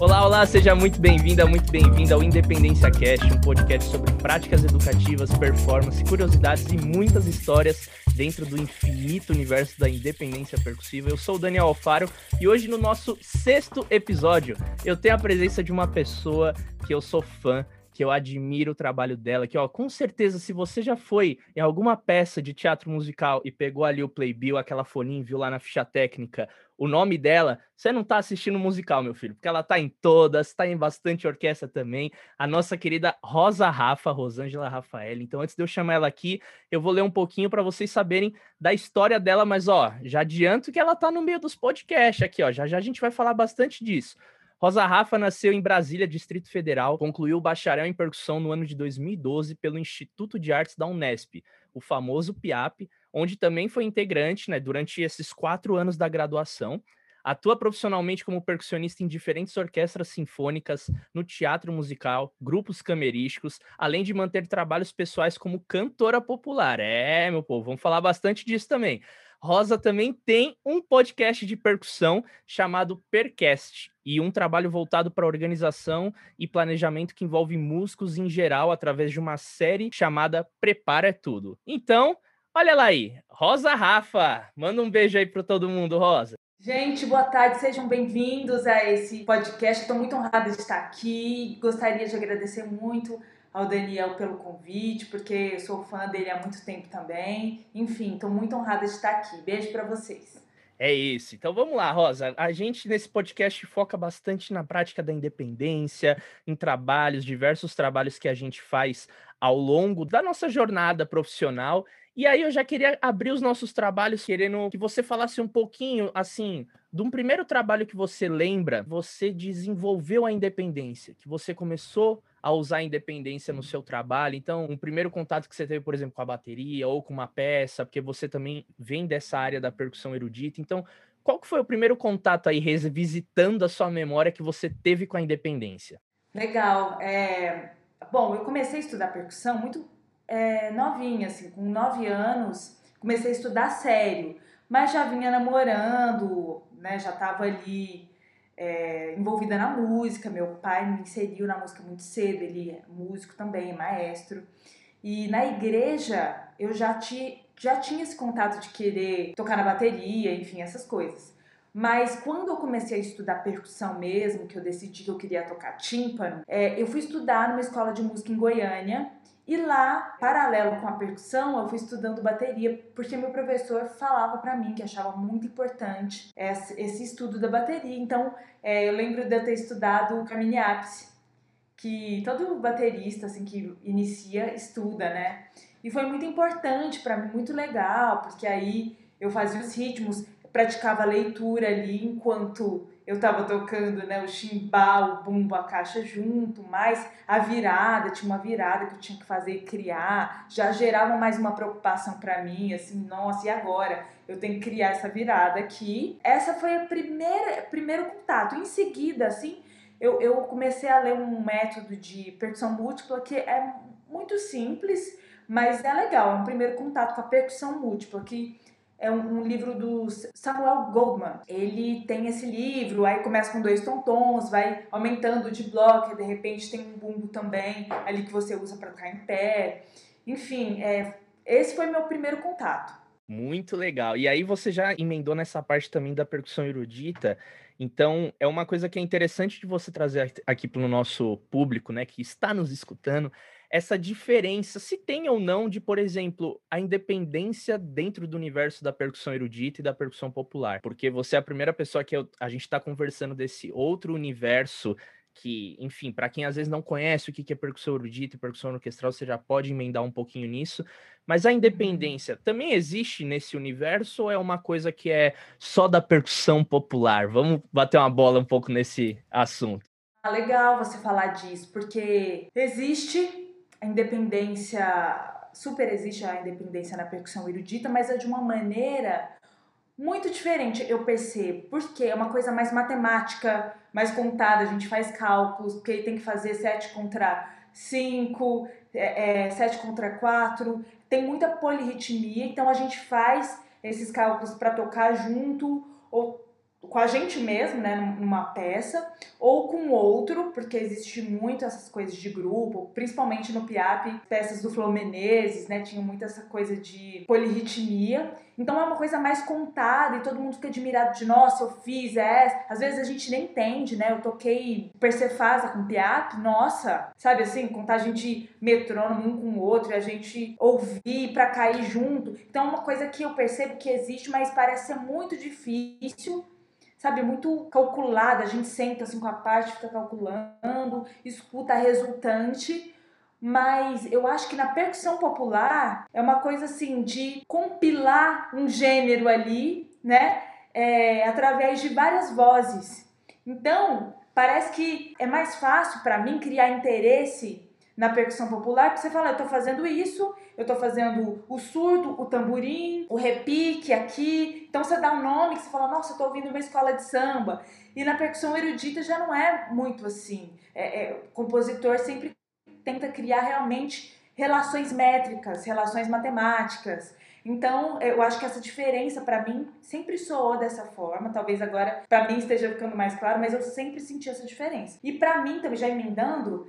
Olá, olá, seja muito bem-vinda, muito bem-vinda ao Independência Cast, um podcast sobre práticas educativas, performance, curiosidades e muitas histórias dentro do infinito universo da independência percussiva. Eu sou o Daniel Alfaro e hoje no nosso sexto episódio eu tenho a presença de uma pessoa que eu sou fã, que eu admiro o trabalho dela, que ó, com certeza se você já foi em alguma peça de teatro musical e pegou ali o playbill, aquela folhinha, viu lá na ficha técnica o nome dela, você não tá assistindo musical, meu filho, porque ela tá em todas, tá em bastante orquestra também. A nossa querida Rosa Rafa, Rosângela Rafael. Então, antes de eu chamar ela aqui, eu vou ler um pouquinho para vocês saberem da história dela, mas ó, já adianto que ela tá no meio dos podcasts aqui, ó. Já já a gente vai falar bastante disso. Rosa Rafa nasceu em Brasília, Distrito Federal, concluiu o bacharel em percussão no ano de 2012 pelo Instituto de Artes da Unesp, o famoso PIAP, onde também foi integrante né, durante esses quatro anos da graduação. Atua profissionalmente como percussionista em diferentes orquestras sinfônicas, no teatro musical, grupos camerísticos, além de manter trabalhos pessoais como cantora popular. É, meu povo, vamos falar bastante disso também. Rosa também tem um podcast de percussão chamado Percast e um trabalho voltado para organização e planejamento que envolve músicos em geral através de uma série chamada Prepara Tudo. Então, olha lá aí, Rosa Rafa, manda um beijo aí para todo mundo, Rosa. Gente, boa tarde, sejam bem-vindos a esse podcast. Estou muito honrada de estar aqui. Gostaria de agradecer muito ao Daniel pelo convite, porque sou fã dele há muito tempo também. Enfim, estou muito honrada de estar aqui. Beijo para vocês. É isso. Então vamos lá, Rosa. A gente nesse podcast foca bastante na prática da independência, em trabalhos, diversos trabalhos que a gente faz ao longo da nossa jornada profissional. E aí eu já queria abrir os nossos trabalhos querendo que você falasse um pouquinho assim, de um primeiro trabalho que você lembra, você desenvolveu a independência, que você começou a usar a independência no seu trabalho. Então, um primeiro contato que você teve, por exemplo, com a bateria ou com uma peça, porque você também vem dessa área da percussão erudita. Então, qual que foi o primeiro contato aí, revisitando a sua memória, que você teve com a independência? Legal. É... Bom, eu comecei a estudar percussão muito é, novinha, assim, com nove anos, comecei a estudar sério, mas já vinha namorando, né, já estava ali é, envolvida na música. Meu pai me inseriu na música muito cedo, ele é músico também, maestro. E na igreja eu já, ti, já tinha esse contato de querer tocar na bateria, enfim, essas coisas. Mas quando eu comecei a estudar percussão mesmo, que eu decidi que eu queria tocar tímpano, é, eu fui estudar numa escola de música em Goiânia e lá, paralelo com a percussão, eu fui estudando bateria, porque meu professor falava para mim que achava muito importante esse estudo da bateria. Então, é, eu lembro de eu ter estudado o caminho ápice, que todo baterista assim que inicia estuda, né? E foi muito importante para mim, muito legal, porque aí eu fazia os ritmos, praticava leitura ali enquanto eu estava tocando né, o chimbal, o bumbo, a caixa junto, mais a virada, tinha uma virada que eu tinha que fazer criar, já gerava mais uma preocupação para mim, assim, nossa, e agora? Eu tenho que criar essa virada aqui. Essa foi a primeira, primeiro contato. Em seguida, assim, eu, eu comecei a ler um método de percussão múltipla que é muito simples, mas é legal, é um primeiro contato com a percussão múltipla, que é um, um, livro do Samuel Goldman. Ele tem esse livro, aí começa com dois tontons, vai aumentando de bloco, de repente tem um bumbo também ali que você usa para tocar em pé. Enfim, é, esse foi meu primeiro contato. Muito legal. E aí você já emendou nessa parte também da percussão erudita. Então, é uma coisa que é interessante de você trazer aqui para o nosso público, né, que está nos escutando, essa diferença, se tem ou não, de, por exemplo, a independência dentro do universo da percussão erudita e da percussão popular. Porque você é a primeira pessoa que eu, a gente está conversando desse outro universo que, enfim, para quem às vezes não conhece o que é percussão erudita e percussão orquestral, você já pode emendar um pouquinho nisso. Mas a uhum. independência também existe nesse universo ou é uma coisa que é só da percussão popular? Vamos bater uma bola um pouco nesse assunto. Ah, legal você falar disso, porque existe a independência, super existe a independência na percussão erudita, mas é de uma maneira muito diferente, eu percebo, porque é uma coisa mais matemática, mais contada, a gente faz cálculos, porque tem que fazer 7 contra 5, é, é, 7 contra 4, tem muita polirritmia, então a gente faz esses cálculos para tocar junto, ou com a gente mesmo, né, numa peça, ou com outro, porque existe muito essas coisas de grupo, principalmente no PIAP, peças do Flor Menezes, né, tinha muito essa coisa de polirritmia. Então é uma coisa mais contada e todo mundo fica admirado de, nossa, eu fiz, é. Às vezes a gente nem entende, né? Eu toquei Persefasa com PIAP, nossa, sabe assim, contagem de metrônomo um com o outro, e a gente ouvir para cair junto. Então é uma coisa que eu percebo que existe, mas parece ser muito difícil sabe, muito calculada. A gente senta assim com a parte, fica calculando, escuta a resultante. Mas eu acho que na percussão popular é uma coisa assim de compilar um gênero ali, né? É, através de várias vozes. Então, parece que é mais fácil para mim criar interesse na percussão popular, porque você fala, eu tô fazendo isso, eu tô fazendo o surdo, o tamborim, o repique aqui. Então você dá um nome que você fala, nossa, eu tô ouvindo uma escola de samba. E na percussão erudita já não é muito assim. É, é, o compositor sempre tenta criar realmente relações métricas, relações matemáticas. Então, eu acho que essa diferença para mim sempre soou dessa forma. Talvez agora para mim esteja ficando mais claro, mas eu sempre senti essa diferença. E para mim, também já emendando,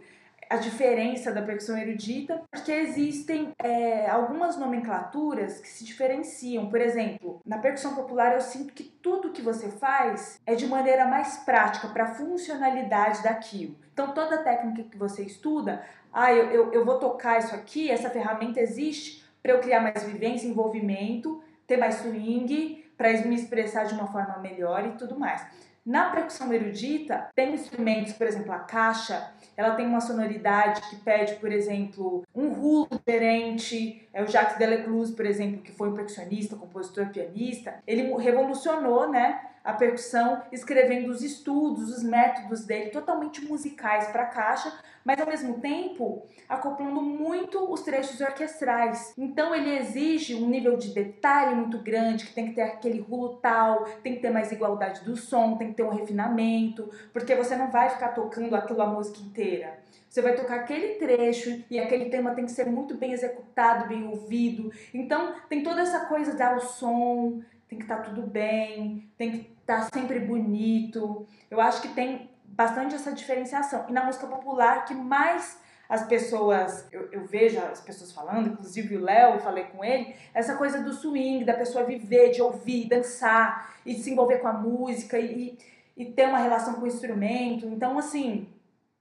a diferença da percussão erudita, porque existem é, algumas nomenclaturas que se diferenciam. Por exemplo, na percussão popular eu sinto que tudo que você faz é de maneira mais prática para a funcionalidade daquilo. Então, toda técnica que você estuda, ah, eu, eu, eu vou tocar isso aqui, essa ferramenta existe para eu criar mais vivência, envolvimento, ter mais swing, para me expressar de uma forma melhor e tudo mais. Na percussão erudita, tem instrumentos, por exemplo, a caixa, ela tem uma sonoridade que pede, por exemplo, um rulo diferente. É o Jacques Delecluse, por exemplo, que foi um percussionista, compositor, pianista. Ele revolucionou, né, a percussão, escrevendo os estudos, os métodos dele totalmente musicais para a caixa, mas ao mesmo tempo acoplando muito os trechos orquestrais. Então ele exige um nível de detalhe muito grande, que tem que ter aquele rulo tal, tem que ter mais igualdade do som, tem que ter um refinamento, porque você não vai ficar tocando aquilo a música inteira. Você vai tocar aquele trecho e aquele tema tem que ser muito bem executado, bem ouvido. Então tem toda essa coisa dar o som, tem que estar tá tudo bem, tem que tá sempre bonito. Eu acho que tem bastante essa diferenciação. E na música popular, que mais as pessoas, eu, eu vejo as pessoas falando, inclusive o Léo, falei com ele, essa coisa do swing, da pessoa viver, de ouvir, dançar, e se envolver com a música, e, e ter uma relação com o instrumento. Então, assim,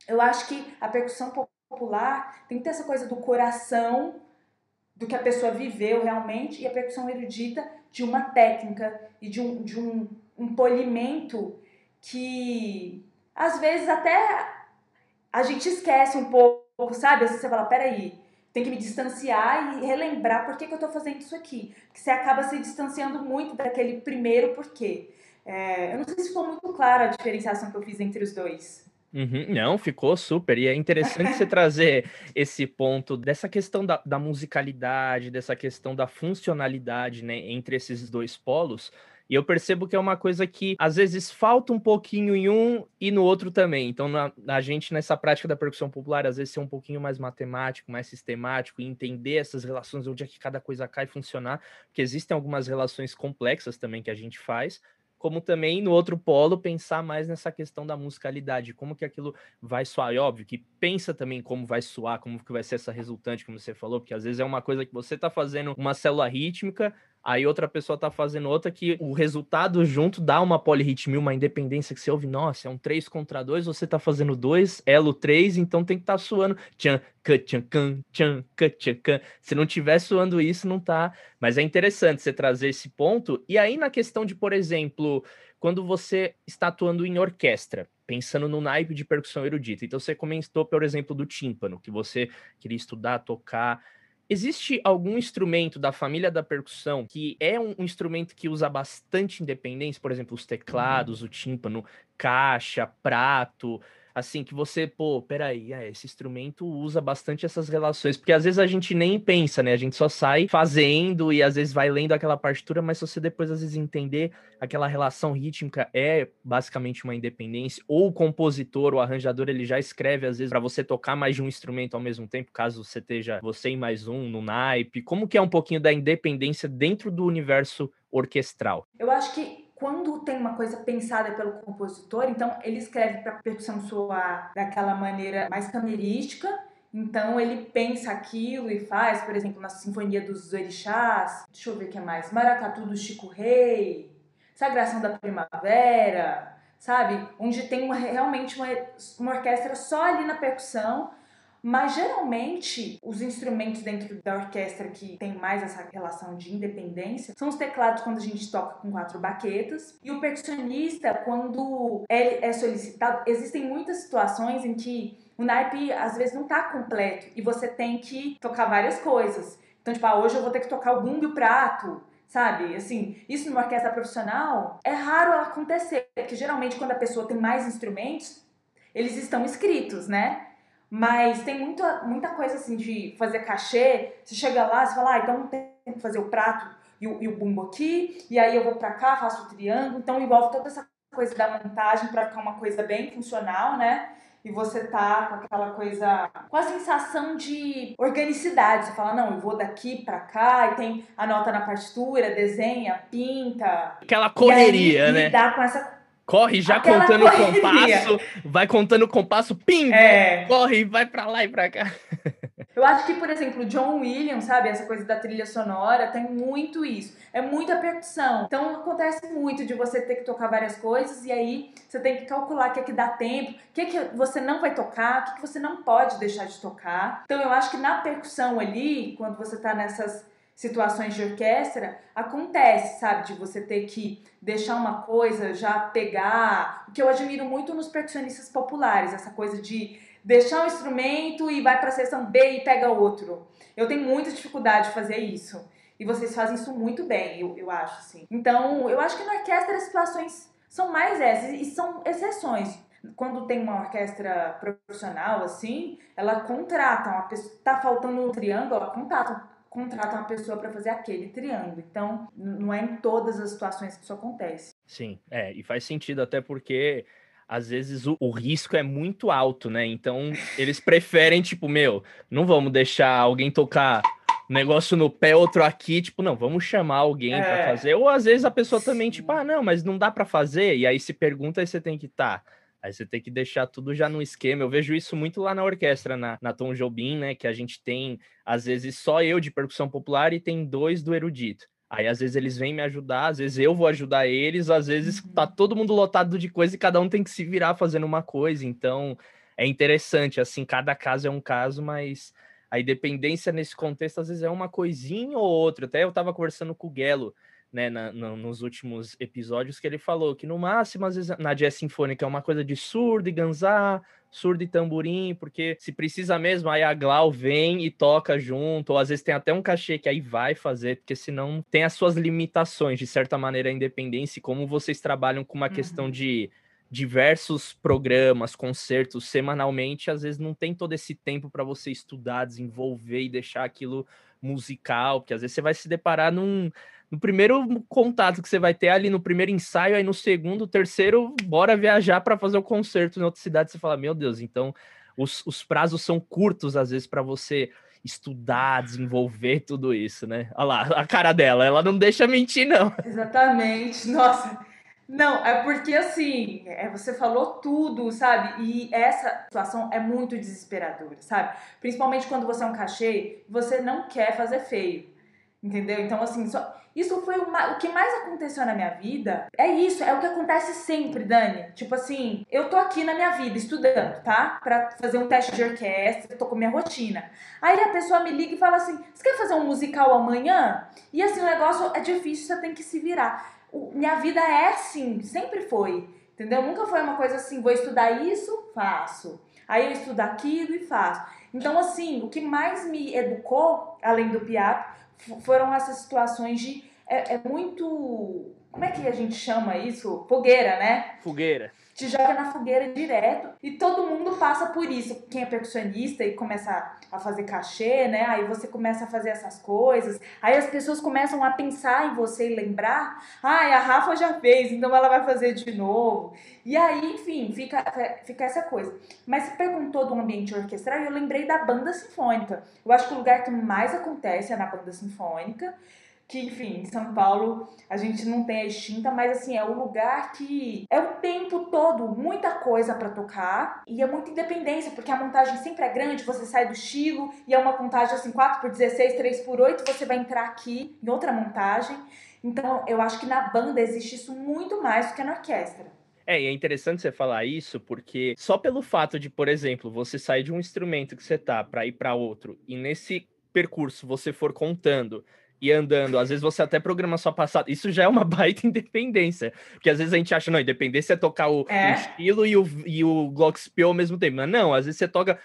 eu acho que a percussão popular tem que ter essa coisa do coração, do que a pessoa viveu realmente, e a percussão erudita de uma técnica e de um, de um, um polimento que às vezes até a gente esquece um pouco, sabe? Assim, você fala, peraí, tem que me distanciar e relembrar por que, que eu estou fazendo isso aqui. Que você acaba se distanciando muito daquele primeiro porquê. É, eu não sei se ficou muito clara a diferenciação que eu fiz entre os dois. Uhum, não, ficou super. E é interessante você trazer esse ponto dessa questão da, da, musicalidade, dessa questão da funcionalidade, né, entre esses dois polos. E eu percebo que é uma coisa que às vezes falta um pouquinho em um e no outro também. Então, na, a gente, nessa prática da percussão popular, às vezes ser um pouquinho mais matemático, mais sistemático, e entender essas relações, onde é que cada coisa cai funcionar, porque existem algumas relações complexas também que a gente faz, como também no outro polo pensar mais nessa questão da musicalidade, como que aquilo vai soar. E óbvio que pensa também como vai soar, como que vai ser essa resultante, como você falou, porque às vezes é uma coisa que você está fazendo uma célula rítmica, aí outra pessoa tá fazendo outra que o resultado junto dá uma polirritmia, uma independência que você ouve, nossa, é um 3 contra 2, você tá fazendo 2, elo 3, então tem que estar tá suando tchan, tchan, tchan, tchan. Se não tiver suando isso, não tá. Mas é interessante você trazer esse ponto. E aí na questão de, por exemplo, quando você está atuando em orquestra, pensando no naipe de percussão erudita. Então você comentou, por exemplo, do tímpano, que você queria estudar, tocar, Existe algum instrumento da família da percussão que é um, instrumento que usa bastante independência, por exemplo, os teclados, o tímpano, caixa, prato, assim, que você, pô, peraí, é, esse instrumento usa bastante essas relações, porque às vezes a gente nem pensa, né? A gente só sai fazendo e às vezes vai lendo aquela partitura, mas se você depois às vezes entender aquela relação rítmica é basicamente uma independência, ou o compositor, o arranjador, ele já escreve às vezes para você tocar mais de um instrumento ao mesmo tempo, caso você esteja você e mais um no naipe. Como que é um pouquinho da independência dentro do universo orquestral? Eu acho que quando tem uma coisa pensada pelo compositor, então ele escreve para a percussão soar daquela maneira mais camerística, então ele pensa aquilo e faz, por exemplo, na Sinfonia dos Orixás, deixa eu ver o que mais, Maracatu do Chico Rei, Sagração da Primavera, sabe? Onde tem uma, realmente uma, uma orquestra só ali na percussão, mas geralmente os instrumentos dentro da orquestra que tem mais essa relação de independência são os teclados quando a gente toca com quatro baquetas e o percussionista quando é, é solicitado. Existem muitas situações em que o naipe às vezes não está completo e você tem que tocar várias coisas. Então, tipo, ah, hoje eu vou ter que tocar o bumbo e o prato, sabe? Assim, isso numa orquestra profissional é raro acontecer, porque geralmente quando a pessoa tem mais instrumentos, eles estão escritos, né? Mas tem muita, muita coisa assim de fazer cachê. Você chega lá, você fala, ah, então tem que fazer o prato e o, e o bumbo aqui, e aí eu vou pra cá, faço o triângulo. Então envolve toda essa coisa da montagem para ficar uma coisa bem funcional, né? e você tá com aquela coisa, com a sensação de organicidade. Você fala, não, eu vou daqui para cá e tem anota na partitura, desenha, pinta. Aquela correria, aí, né? Lidar com essa corre já Aquela contando o compasso, vai contando o compasso, pim, é. corre, vai para lá e para cá. Eu acho que, por exemplo, John Williams, sabe, essa coisa da trilha sonora, tem muito isso. É muita percussão. Então acontece muito de você ter que tocar várias coisas e aí você tem que calcular o que é que dá tempo, o que é que você não vai tocar, o que, é que você não pode deixar de tocar. Então eu acho que na percussão ali, quando você tá nessas situações de orquestra, acontece, sabe, de você ter que deixar uma coisa, já pegar. O que eu admiro muito nos percussionistas populares, essa coisa de deixar um instrumento e vai para a seção B e pega outro. Eu tenho muita dificuldade de fazer isso. E vocês fazem isso muito bem, eu, eu acho, assim. Então, eu acho que na orquestra as situações são mais essas e são exceções. Quando tem uma orquestra profissional, assim, ela contrata uma pessoa. Tá faltando um triângulo, ela contrata contrata uma pessoa para fazer aquele triângulo. Então, não é em todas as situações que isso acontece. Sim, é, e faz sentido até porque às vezes o, o, risco é muito alto, né? Então, eles preferem, tipo, meu, não vamos deixar alguém tocar negócio no pé, outro aqui, tipo, não, vamos chamar alguém é. para fazer. Ou às vezes a pessoa Sim. também, tipo, ah, não, mas não dá para fazer, e aí se pergunta, aí você tem que estar. Tá Aí você tem que deixar tudo já no esquema. Eu vejo isso muito lá na orquestra, na, na Tom Jobim, né? Que a gente tem, às vezes, só eu de percussão popular e tem dois do erudito. Aí, às vezes, eles vêm me ajudar, às vezes eu vou ajudar eles, às vezes tá uhum. todo mundo lotado de coisa e cada um tem que se virar fazendo uma coisa. Então, é interessante, assim, cada caso é um caso, mas a independência nesse contexto, às vezes, é uma coisinha ou outra. Até eu tava conversando com o Guelo né, na, no, nos últimos episódios, que ele falou que no máximo, às vezes, na jazz sinfônica é uma coisa de surdo e ganzá, surdo e tamborim, porque se precisa mesmo, aí a Glau vem e toca junto, ou às vezes tem até um cachê que aí vai fazer, porque senão tem as suas limitações, de certa maneira, a independência, e como vocês trabalham com uma uhum. questão de diversos programas, concertos semanalmente, às vezes não tem todo esse tempo para você estudar, desenvolver e deixar aquilo musical, porque às vezes você vai se deparar num no primeiro contato que você vai ter ali no primeiro ensaio, aí no segundo, terceiro, bora viajar para fazer o concerto em outra cidade. Você fala, meu Deus, então os, os prazos são curtos às vezes para você estudar, desenvolver tudo isso, né? Olha lá, a cara dela, ela não deixa mentir, não. Exatamente, nossa. Não, é porque assim, é, você falou tudo, sabe? E essa situação é muito desesperadora, sabe? Principalmente quando você é um cachê, você não quer fazer feio. Entendeu? Então, assim, só... isso foi uma... o que mais aconteceu na minha vida. É isso, é o que acontece sempre, Dani. Tipo assim, eu tô aqui na minha vida estudando, tá? Pra fazer um teste de orquestra, tô com minha rotina. Aí a pessoa me liga e fala assim: você quer fazer um musical amanhã? E assim, o negócio é difícil, você tem que se virar. O... minha vida é assim, sempre foi. Entendeu? Nunca foi uma coisa assim, vou estudar isso, faço. Aí eu estudo aquilo e faço. Então, assim, o que mais me educou, além do PIAP, foram essas situações de. É, é, muito. Como é que a gente chama isso? Fogueira, né? Fogueira. Te joga na fogueira direto e todo mundo passa por isso. Quem é percussionista e começa a fazer cachê, né? Aí você começa a fazer essas coisas. Aí as pessoas começam a pensar em você e lembrar. Ah, a Rafa já fez, então ela vai fazer de novo. E aí, enfim, fica, fica essa coisa. Mas você perguntou do ambiente orquestral e eu lembrei da banda sinfônica. Eu acho que o lugar que mais acontece é na banda sinfônica que, enfim, em São Paulo a gente não tem a extinta, mas assim, é o lugar que é o tempo todo muita coisa para tocar e é muita independência, porque a montagem sempre é grande, você sai do estilo e é uma contagem assim 4 por 16, 3 por 8, você vai entrar aqui em outra montagem. Então, eu acho que na banda existe isso muito mais do que na orquestra. É, e é interessante você falar isso, porque só pelo fato de, por exemplo, você sair de um instrumento que você tá para ir para outro, e nesse percurso você for contando e andando, às vezes você até programa sua passada, isso já é uma baita independência, porque às vezes a gente acha, não, independência é tocar o, é? o estilo e o, e o Glockenspiel ao mesmo tempo, mas não, às vezes você toca,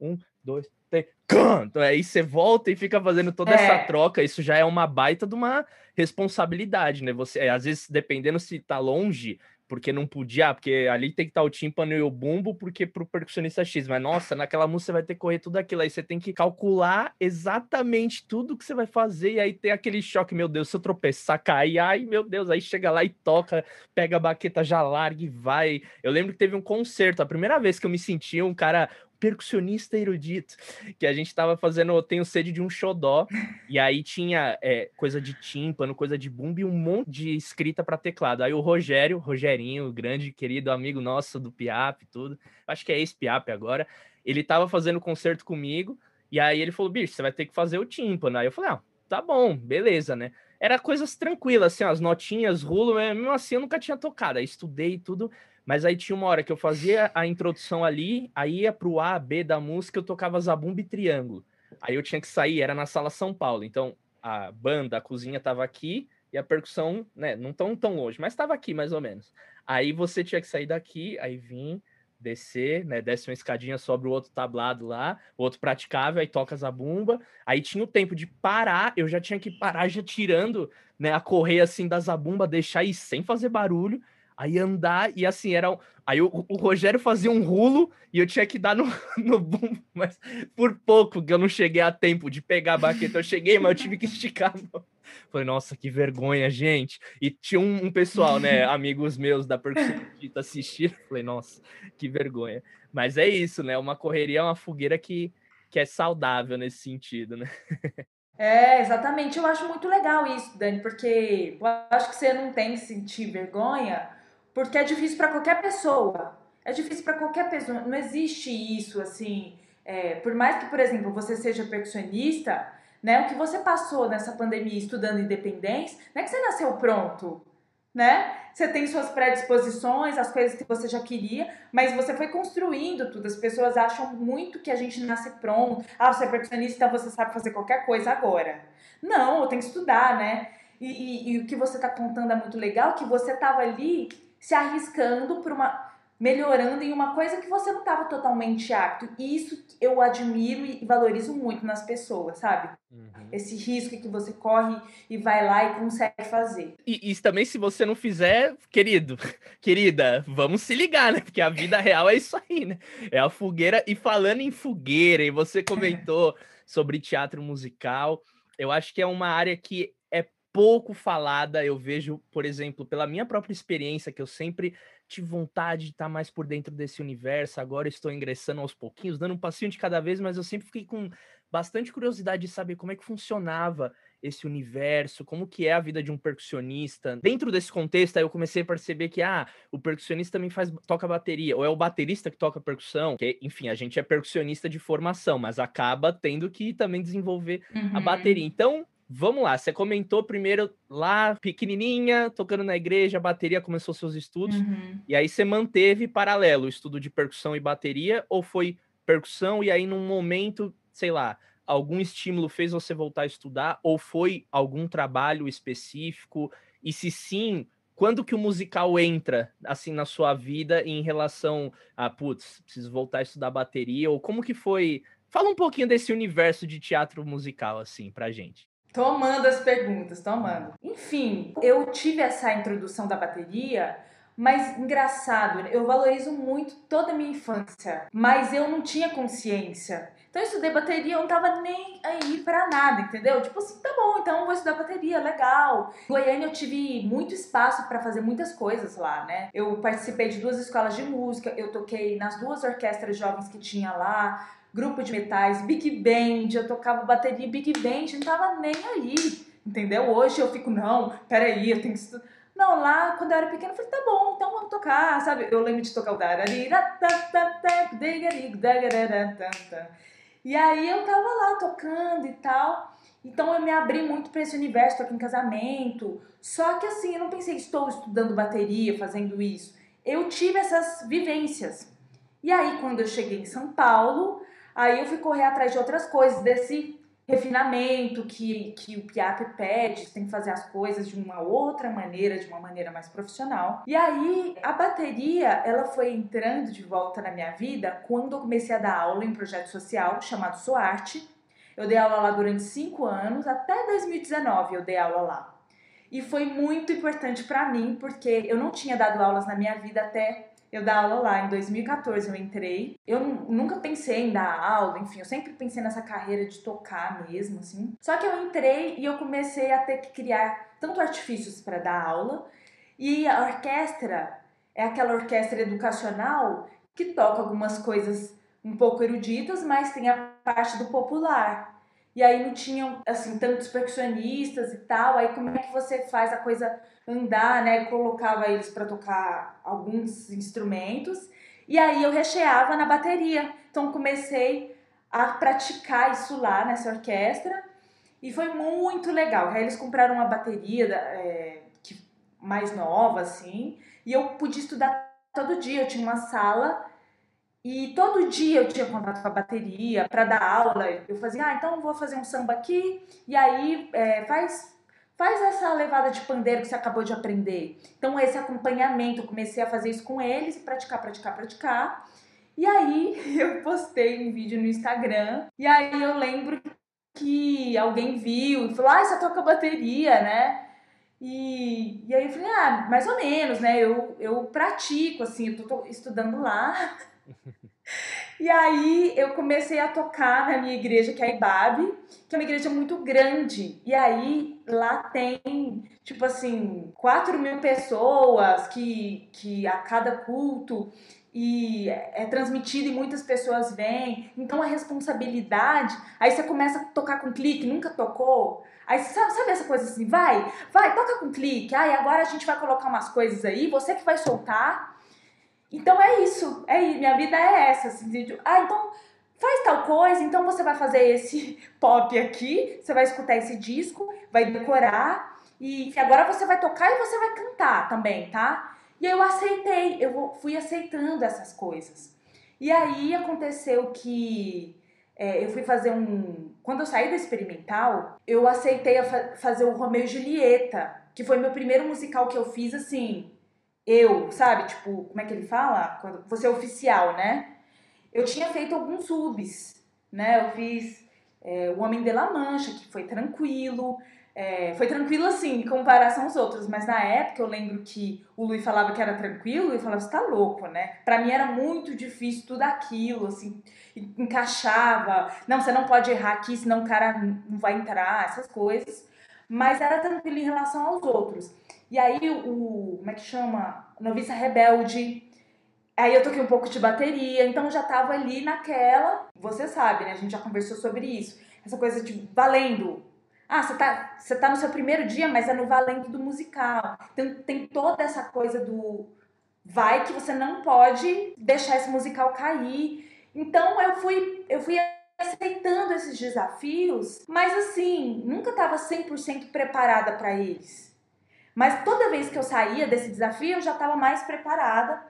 um, dois, três, canto, aí você volta e fica fazendo toda é. essa troca, isso já é uma baita de uma responsabilidade, né, você, é, às vezes, dependendo se tá longe, porque não podia, porque ali tem que estar o tímpano e o bumbo, porque pro percussionista X, mas nossa, naquela música você vai ter que correr tudo aquilo, aí você tem que calcular exatamente tudo que você vai fazer, e aí tem aquele choque, meu Deus, se eu tropeçar, cair, ai meu Deus, aí chega lá e toca, pega a baqueta, já larga e vai. Eu lembro que teve um concerto, a primeira vez que eu me senti um cara, percussionista erudito, que a gente tava fazendo Tenho Sede de um Xodó, e aí tinha é, coisa de tímpano, coisa de bumbo e um monte de escrita para teclado. Aí o Rogério, Rogerinho, grande querido amigo nosso do Piap e tudo, acho que é ex-Piap agora, ele tava fazendo concerto comigo, e aí ele falou, bicho, você vai ter que fazer o tímpano. Aí eu falei, ah, tá bom, beleza, né? Era coisas tranquilas, assim, as notinhas, rulo, mesmo assim eu nunca tinha tocado. Aí estudei tudo, mas aí tinha uma hora que eu fazia a introdução ali, aí ia pro A, B da música, eu tocava zabumba e triângulo. Aí eu tinha que sair, era na sala São Paulo. Então a banda, a cozinha tava aqui e a percussão, né, não tão tão longe, mas estava aqui mais ou menos. Aí você tinha que sair daqui, aí vim, descer, né, desce uma escadinha sobre o outro tablado lá, o outro praticável, aí toca zabumba. Aí tinha o tempo de parar, eu já tinha que parar já tirando, né, a correia assim da zabumba, deixar ir sem fazer barulho Aí andar, e assim, era. Aí o, o, Rogério fazia um rulo e eu tinha que dar no, no bumbo, mas por pouco que eu não cheguei a tempo de pegar a baqueta. Eu cheguei, mas eu tive que esticar. Falei, nossa, que vergonha, gente. E tinha um, um pessoal, né, amigos meus da percussão assistindo. Falei, nossa, que vergonha. Mas é isso, né? Uma correria é uma fogueira que, que é saudável nesse sentido, né? É, exatamente. Eu acho muito legal isso, Dani, porque eu acho que você não tem que sentir vergonha porque é difícil para qualquer pessoa. É difícil para qualquer pessoa. Não existe isso assim. É, por mais que, por exemplo, você seja percussionista, né? O que você passou nessa pandemia estudando independência, não é que você nasceu pronto, né? Você tem suas predisposições, as coisas que você já queria, mas você foi construindo tudo. As pessoas acham muito que a gente nasce pronto. Ah, você é percussionista, então você sabe fazer qualquer coisa agora. Não, eu tenho que estudar, né? E, e, e o que você está contando é muito legal, que você estava ali se arriscando por uma melhorando em uma coisa que você não estava totalmente apto. E isso eu admiro e valorizo muito nas pessoas, sabe? Uhum. Esse risco que você corre e vai lá e consegue fazer. E isso também, se você não fizer, querido, querida, vamos se ligar, né? Porque a vida real é isso aí, né? É a fogueira. E falando em fogueira, e você comentou sobre teatro musical, eu acho que é uma área que pouco falada, eu vejo, por exemplo, pela minha própria experiência, que eu sempre tive vontade de estar mais por dentro desse universo, agora estou ingressando aos pouquinhos, dando um passinho de cada vez, mas eu sempre fiquei com bastante curiosidade de saber como é que funcionava esse universo, como que é a vida de um percussionista. Dentro desse contexto, aí eu comecei a perceber que ah, o percussionista também faz toca bateria, ou é o baterista que toca percussão, que enfim, a gente é percussionista de formação, mas acaba tendo que também desenvolver uhum. a bateria. Então, Vamos lá, você comentou primeiro lá, pequenininha, tocando na igreja, bateria começou seus estudos, uhum. e aí você manteve paralelo o estudo de percussão e bateria, ou foi percussão e aí num momento, sei lá, algum estímulo fez você voltar a estudar, ou foi algum trabalho específico? E se sim, quando que o musical entra assim na sua vida em relação a, putz, preciso voltar a estudar bateria, ou como que foi? Fala um pouquinho desse universo de teatro musical assim pra gente. Tomando as perguntas, tomando. Enfim, eu tive essa introdução da bateria, mas engraçado, eu valorizo muito toda a minha infância, mas eu não tinha consciência. Então eu estudei bateria, eu não tava nem aí para nada, entendeu? Tipo assim, tá bom, então vou estudar bateria, legal. Em Goiânia eu tive muito espaço para fazer muitas coisas lá, né? Eu participei de duas escolas de música, eu toquei nas duas orquestras jovens que tinha lá, grupo de metais, big band, eu tocava bateria big band, não tava nem aí. entendeu? Hoje eu fico, não, peraí, eu tenho que estudar. Não, lá quando eu era pequena, eu falei, tá bom, então vamos tocar, sabe? Eu lembro de tocar o E aí eu tava lá tocando e tal. Então eu me abri muito para esse universo, toquei em casamento. Só que assim, eu não pensei, estou estudando bateria, fazendo isso. Eu tive essas vivências. E aí, quando eu cheguei em São Paulo, aí eu fui correr atrás de outras coisas, desse refinamento que, que o PIAP pede, tem que fazer as coisas de uma outra maneira, de uma maneira mais profissional. E aí a bateria, ela foi entrando de volta na minha vida quando eu comecei a dar aula em projeto social chamado Soarte. Eu dei aula lá durante cinco anos, até 2019 eu dei aula lá. E foi muito importante para mim, porque eu não tinha dado aulas na minha vida até eu dar aula lá. Em 2014 eu entrei. Eu nunca pensei em dar aula, enfim, eu sempre pensei nessa carreira de tocar mesmo, assim. Só que eu entrei e eu comecei a ter que criar tanto artifícios para dar aula, e a orquestra é aquela orquestra educacional que toca algumas coisas um pouco eruditas, mas tem a parte do popular. E aí não tinham, assim, tantos percussionistas e tal. Aí como é que você faz a coisa andar, né? Colocava eles para tocar alguns instrumentos. E aí eu recheava na bateria. Então comecei a praticar isso lá nessa orquestra. E foi muito legal. Aí eles compraram uma bateria é, mais nova, assim. E eu pude estudar todo dia. Eu tinha uma sala e todo dia eu tinha contato com a bateria para dar aula. Eu fazia, ah, então vou fazer um samba aqui, e aí é, faz, faz essa levada de pandeiro que você acabou de aprender. Então, esse acompanhamento, eu comecei a fazer isso com eles, praticar, praticar, praticar. E aí eu postei um vídeo no Instagram, e aí eu lembro que alguém viu e falou, ah, você toca bateria, né? E, e aí eu falei, ah, mais ou menos, né? Eu, eu pratico, assim, eu tô, tô estudando lá. E aí eu comecei a tocar na minha igreja, que é a Ibabe, que é uma igreja muito grande. E aí lá tem, tipo assim, 4 mil pessoas que, que a cada culto e é transmitido e muitas pessoas vêm. Então a responsabilidade, aí você começa a tocar com clique, nunca tocou. Aí sabe, sabe essa coisa assim, vai, vai, toca com clique. Aí agora a gente vai colocar umas coisas aí, você que vai soltar. Então é isso, é minha vida é essa, assim, de, ah, então faz tal coisa, então você vai fazer esse pop aqui, você vai escutar esse disco, vai decorar e agora você vai tocar e você vai cantar também, tá? E eu aceitei, eu fui aceitando essas coisas. E aí aconteceu que é, eu fui fazer um. Quando eu saí da experimental, eu aceitei fa fazer o Romeu e Julieta, que foi meu primeiro musical que eu fiz assim eu, sabe? Tipo, como é que ele fala? Quando você é oficial, né? Eu tinha feito alguns subs, né? Eu fiz é, O Homem de la Mancha, que foi tranquilo. É, foi tranquilo assim, em comparação aos outros, mas na época eu lembro que o Luiz falava que era tranquilo e falava, você tá louco, né? Pra mim era muito difícil tudo aquilo, assim, encaixava. Não, você não pode errar aqui, senão o cara não vai entrar, essas coisas. Mas era tranquilo em relação aos outros. E aí o, como é que chama? Noviça Rebelde. Aí eu toquei um pouco de bateria, então já tava ali naquela. Você sabe, né? A gente já conversou sobre isso. Essa coisa de valendo. Ah, você tá, você tá no seu primeiro dia, mas é no valendo do musical. Então tem toda essa coisa do vai que você não pode deixar esse musical cair. Então eu fui, eu fui aceitando esses desafios, mas assim, nunca estava 100% preparada para eles. Mas toda vez que eu saía desse desafio, eu já estava mais preparada.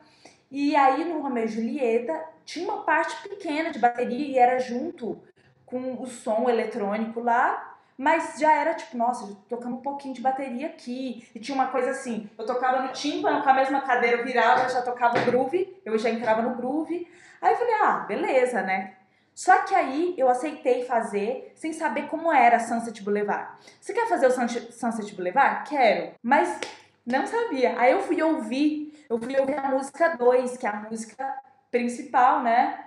E aí no Romeo e Julieta tinha uma parte pequena de bateria e era junto com o som eletrônico lá, mas já era tipo, nossa, tocando um pouquinho de bateria aqui. E tinha uma coisa assim, eu tocava no tímpano com a mesma cadeira, eu virava, eu já tocava groove, eu já entrava no groove. Aí eu falei, ah, beleza, né? Só que aí eu aceitei fazer sem saber como era Sunset Boulevard. Você quer fazer o Sunset Boulevard? Quero. Mas não sabia. Aí eu fui ouvir, eu fui ouvir a música 2, que é a música principal, né?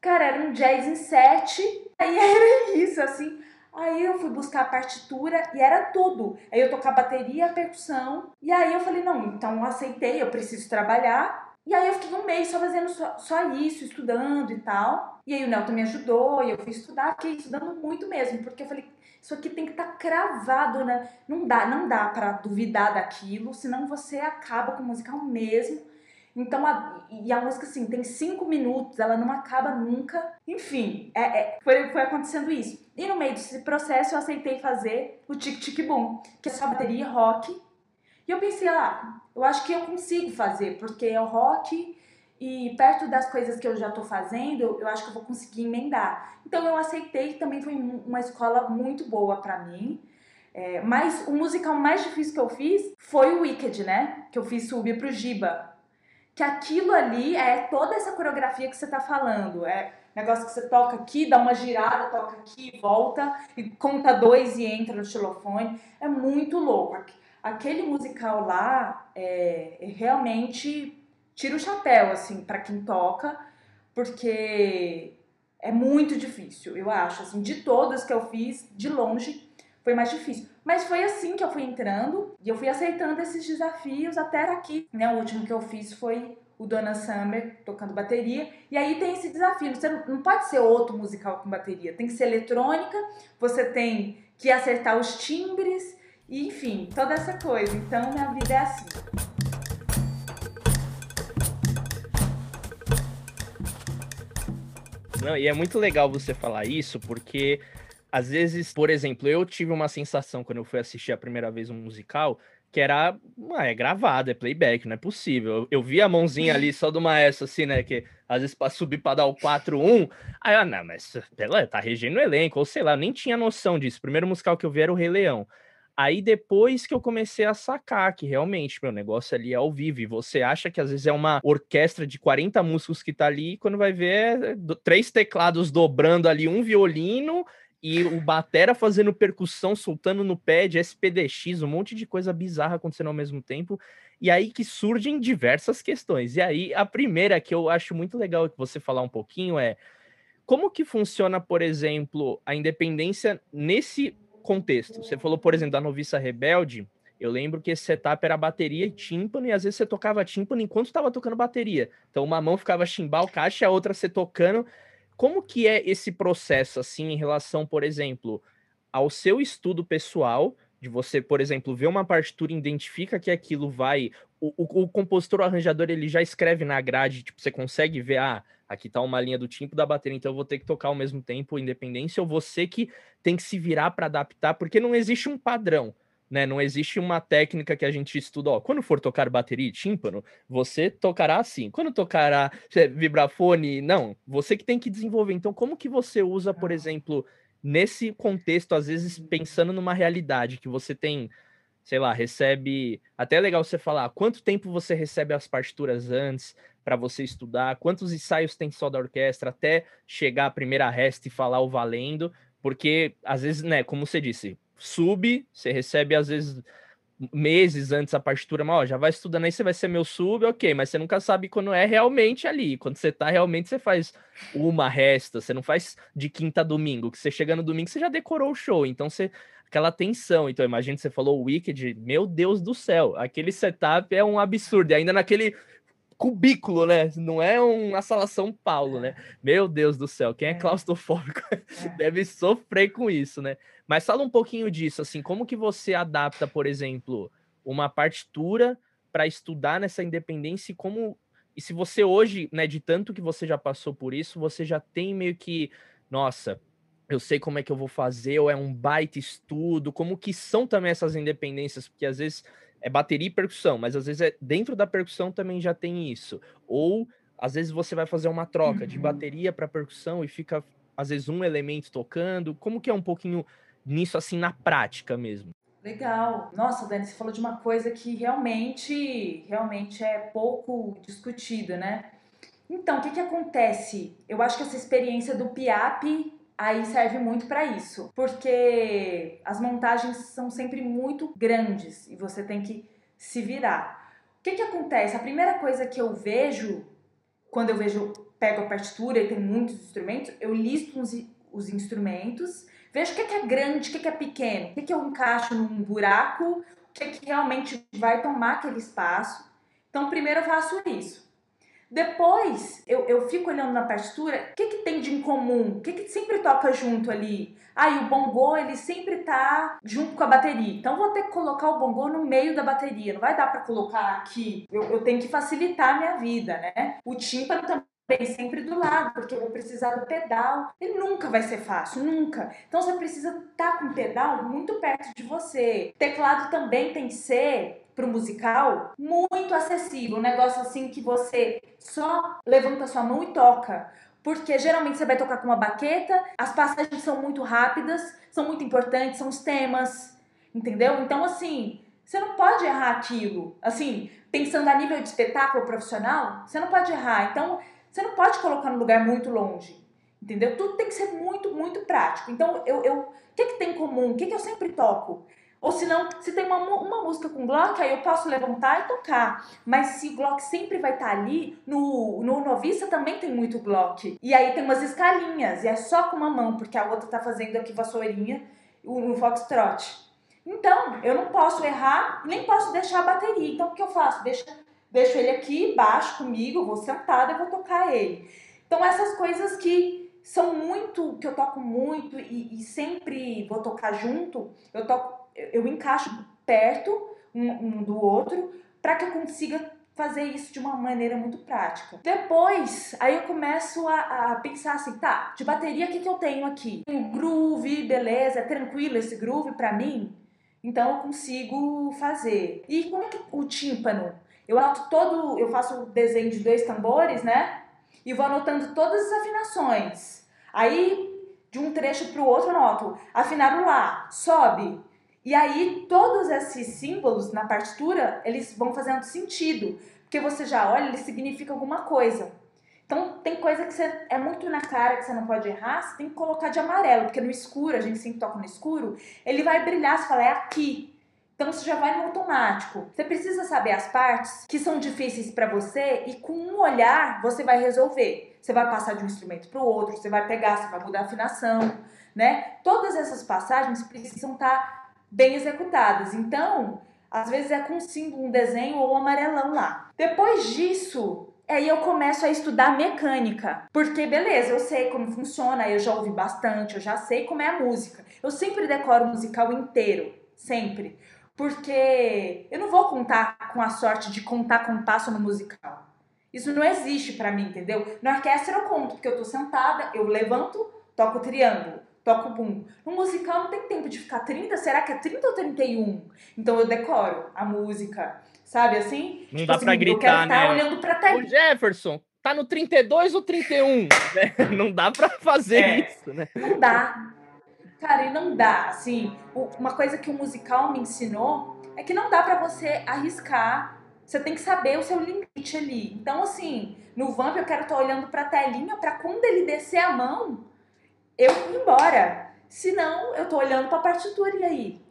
Cara, era um jazz em sete. Aí era isso, assim. Aí eu fui buscar a partitura e era tudo. Aí eu tocar bateria, percussão. E aí eu falei, não, então eu aceitei, eu preciso trabalhar. E aí eu fiquei um mês só fazendo só, só isso, estudando e tal. E aí o Nelton me ajudou e eu fui estudar, fiquei estudando muito mesmo, porque eu falei, isso aqui tem que estar tá cravado, né? Não dá, não dá para duvidar daquilo, senão você acaba com o musical mesmo. Então, a, e a música, assim, tem cinco minutos, ela não acaba nunca. Enfim, é, é, foi, foi acontecendo isso. E no meio desse processo, eu aceitei fazer o Tic Tic Boom, que é só bateria rock. E eu pensei, ah, eu acho que eu consigo fazer, porque é o rock e perto das coisas que eu já estou fazendo, eu acho que eu vou conseguir emendar. Então eu aceitei, também foi uma escola muito boa para mim. É, mas o musical mais difícil que eu fiz foi o Wicked, né? Que eu fiz subir pro Giba. Que aquilo ali é toda essa coreografia que você tá falando. É negócio que você toca aqui, dá uma girada, toca aqui, volta, e conta dois e entra no xilofone. É muito louco. Aquele musical lá é, é realmente tira o chapéu, assim, para quem toca, porque é muito difícil, eu acho. Assim, de todas que eu fiz, de longe, foi mais difícil. Mas foi assim que eu fui entrando e eu fui aceitando esses desafios até aqui. Né? O último que eu fiz foi o Donna Summer tocando bateria. E aí tem esse desafio. Você não pode ser outro musical com bateria. Tem que ser eletrônica, você tem que acertar os timbres, enfim, toda essa coisa. Então minha vida é assim. Não, e é muito legal você falar isso, porque às vezes, por exemplo, eu tive uma sensação quando eu fui assistir a primeira vez um musical que era, ah, é gravado, é playback, não é possível. Eu, eu vi a mãozinha ali só do maestro, assim, né, que às vezes para subir para dar o 4-1, aí, ah, não, mas pela, tá regendo o elenco, ou sei lá, nem tinha noção disso. O primeiro musical que eu vi era o Rei Leão. Aí depois que eu comecei a sacar que realmente meu negócio ali é ao vivo, e você acha que às vezes é uma orquestra de 40 músicos que tá ali, e quando vai ver é três teclados dobrando ali, um violino e o batera fazendo percussão, soltando no pad, SPDX, um monte de coisa bizarra acontecendo ao mesmo tempo. E aí que surgem diversas questões. E aí a primeira que eu acho muito legal que você falar um pouquinho é como que funciona, por exemplo, a independência nesse contexto. Você falou, por exemplo, da Noviça Rebelde. Eu lembro que esse setup era bateria e tímpano, e às vezes você tocava tímpano enquanto estava tocando bateria. Então, uma mão ficava chimbal, caixa, a outra você tocando. Como que é esse processo, assim, em relação, por exemplo, ao seu estudo pessoal, de você, por exemplo, ver uma partitura, identifica que aquilo vai. O, o, o compositor, o arranjador, ele já escreve na grade, tipo, você consegue ver, ah, aqui tá uma linha do timpo da bateria, então eu vou ter que tocar ao mesmo tempo, independência, ou você que tem que se virar para adaptar, porque não existe um padrão. Né, não existe uma técnica que a gente estuda, ó, quando for tocar bateria e tímpano, você tocará assim. Quando tocará é, vibrafone, não, você que tem que desenvolver. Então, como que você usa, por exemplo, nesse contexto, às vezes pensando numa realidade que você tem, sei lá, recebe, até é legal você falar, quanto tempo você recebe as partituras antes, para você estudar, quantos ensaios tem só da orquestra até chegar a primeira resta e falar o valendo, porque às vezes, né, como você disse, sub, você recebe às vezes meses antes a partitura, mas ó, já vai estudando aí, você vai ser meu sub, ok, mas você nunca sabe quando é realmente ali. Quando você tá realmente, você faz uma resta, você não faz de quinta a domingo, que você chega no domingo, você já decorou o show, então você aquela tensão. Então, imagina você falou Wicked, meu Deus do céu, aquele setup é um absurdo. E ainda naquele cubículo, né? Não é uma sala São Paulo, né? Meu Deus do céu, quem é, é. claustrofóbico é. deve sofrer com isso, né? Mas fala um pouquinho disso, assim, como que você adapta, por exemplo, uma partitura para estudar nessa independência e como e se você hoje, né, de tanto que você já passou por isso, você já tem meio que, nossa, eu sei como é que eu vou fazer, ou é um baita estudo, como que são também essas independências, porque às vezes é bateria e percussão, mas às vezes é, dentro da percussão também já tem isso. Ou às vezes você vai fazer uma troca uhum. de bateria para percussão e fica às vezes um elemento tocando. Como que é um pouquinho nisso assim na prática mesmo? Legal. Nossa, Dani, você falou de uma coisa que realmente, realmente é pouco discutida, né? Então, o que que acontece? Eu acho que essa experiência do PIAP aí serve muito para isso, porque as montagens são sempre muito grandes e você tem que se virar. O que que acontece? A primeira coisa que eu vejo quando eu vejo pego a partitura e tem muitos instrumentos, eu listo os, os instrumentos, vejo o que, que é grande, o que, que é pequeno, o que, que eu encaixo num buraco, o que, que realmente vai tomar aquele espaço. Então, primeiro eu faço isso. Depois, eu, eu fico olhando na partitura, o que, que tem de incomum? O que, que sempre toca junto ali? Ah, o bongô, ele sempre tá junto com a bateria. Então, vou ter que colocar o bongô no meio da bateria. Não vai dar para colocar aqui. Eu, eu tenho que facilitar a minha vida, né? O tímpano também sempre do lado, porque eu vou precisar do pedal. Ele nunca vai ser fácil, nunca. Então você precisa estar tá com o pedal muito perto de você. Teclado também tem que ser para o musical muito acessível, um negócio assim que você só levanta sua mão e toca. Porque geralmente você vai tocar com uma baqueta, as passagens são muito rápidas, são muito importantes, são os temas, entendeu? Então, assim, você não pode errar aquilo. Assim, pensando a nível de espetáculo profissional, você não pode errar. Então, você não pode colocar num lugar muito longe. Entendeu? Tudo tem que ser muito, muito prático. Então, eu, eu, o que, que tem em comum? O que, que eu sempre toco? Ou se não, se tem uma, uma música com Glock, aí eu posso levantar e tocar. Mas se o Glock sempre vai estar tá ali, no, no Noviça também tem muito Glock. E aí tem umas escalinhas, e é só com uma mão, porque a outra tá fazendo aqui vassourinha no Foxtrot. Então, eu não posso errar, nem posso deixar a bateria. Então, o que eu faço? Deixa deixo ele aqui baixo comigo, vou sentada e vou tocar ele. Então essas coisas que são muito, que eu toco muito e, e sempre vou tocar junto, eu toco, eu encaixo perto um, um do outro para que eu consiga fazer isso de uma maneira muito prática. Depois, aí eu começo a, a pensar assim, tá, de bateria o que, que eu tenho aqui? O groove, beleza, é tranquilo esse groove para mim? Então eu consigo fazer. E como é que o tímpano? Eu anoto todo, eu faço o desenho de dois tambores, né? E vou anotando todas as afinações. Aí, de um trecho para o outro, anoto afinar o Lá, sobe. E aí, todos esses símbolos na partitura, eles vão fazendo sentido. Porque você já olha, ele significa alguma coisa. Então, tem coisa que você, é muito na cara que você não pode errar, você tem que colocar de amarelo, porque no escuro, a gente sempre toca no escuro, ele vai brilhar, você fala, é aqui. Então você já vai no automático. Você precisa saber as partes que são difíceis para você e com um olhar você vai resolver. Você vai passar de um instrumento para o outro, você vai pegar, você vai mudar a afinação, né? Todas essas passagens precisam estar tá bem executadas. Então, às vezes é com símbolo, um desenho ou um amarelão lá. Depois disso, aí eu começo a estudar mecânica. Porque, beleza, eu sei como funciona, eu já ouvi bastante, eu já sei como é a música. Eu sempre decoro o musical inteiro, sempre porque eu não vou contar com a sorte de contar compasso no musical. Isso não existe para mim, entendeu? Na orquestra eu conto, porque eu tô sentada, eu levanto, toco o triângulo, toco o bumbo. No musical não tem tempo de ficar 30, será que é 30 ou 31? Então eu decoro a música, sabe assim? Não tipo dá assim, pra gritar, eu quero né? olhando pra tela. O Jefferson, tá no 32 ou 31? Né? Não dá pra fazer é, isso, né? Não dá. Cara, e não dá, assim, uma coisa que o musical me ensinou é que não dá para você arriscar, você tem que saber o seu limite ali. Então, assim, no Vamp eu quero estar tá olhando pra telinha para quando ele descer a mão, eu ir embora. Senão, eu tô olhando pra partitura e aí?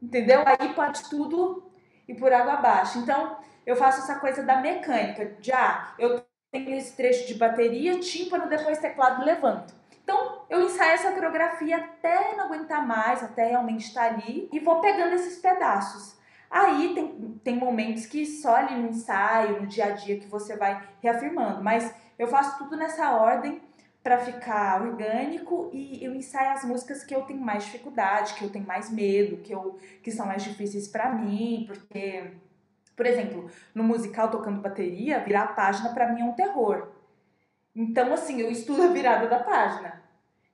Entendeu? Aí pode tudo ir por água abaixo. Então, eu faço essa coisa da mecânica, já ah, eu tenho esse trecho de bateria, tímpano, depois teclado, levanto. Então, eu ensaio essa coreografia até não aguentar mais, até realmente estar ali, e vou pegando esses pedaços. Aí tem, tem momentos que só ali no ensaio, no dia a dia, que você vai reafirmando, mas eu faço tudo nessa ordem para ficar orgânico e eu ensaio as músicas que eu tenho mais dificuldade, que eu tenho mais medo, que, eu, que são mais difíceis para mim, porque, por exemplo, no musical tocando bateria, virar a página para mim é um terror. Então, assim, eu estudo a virada da página.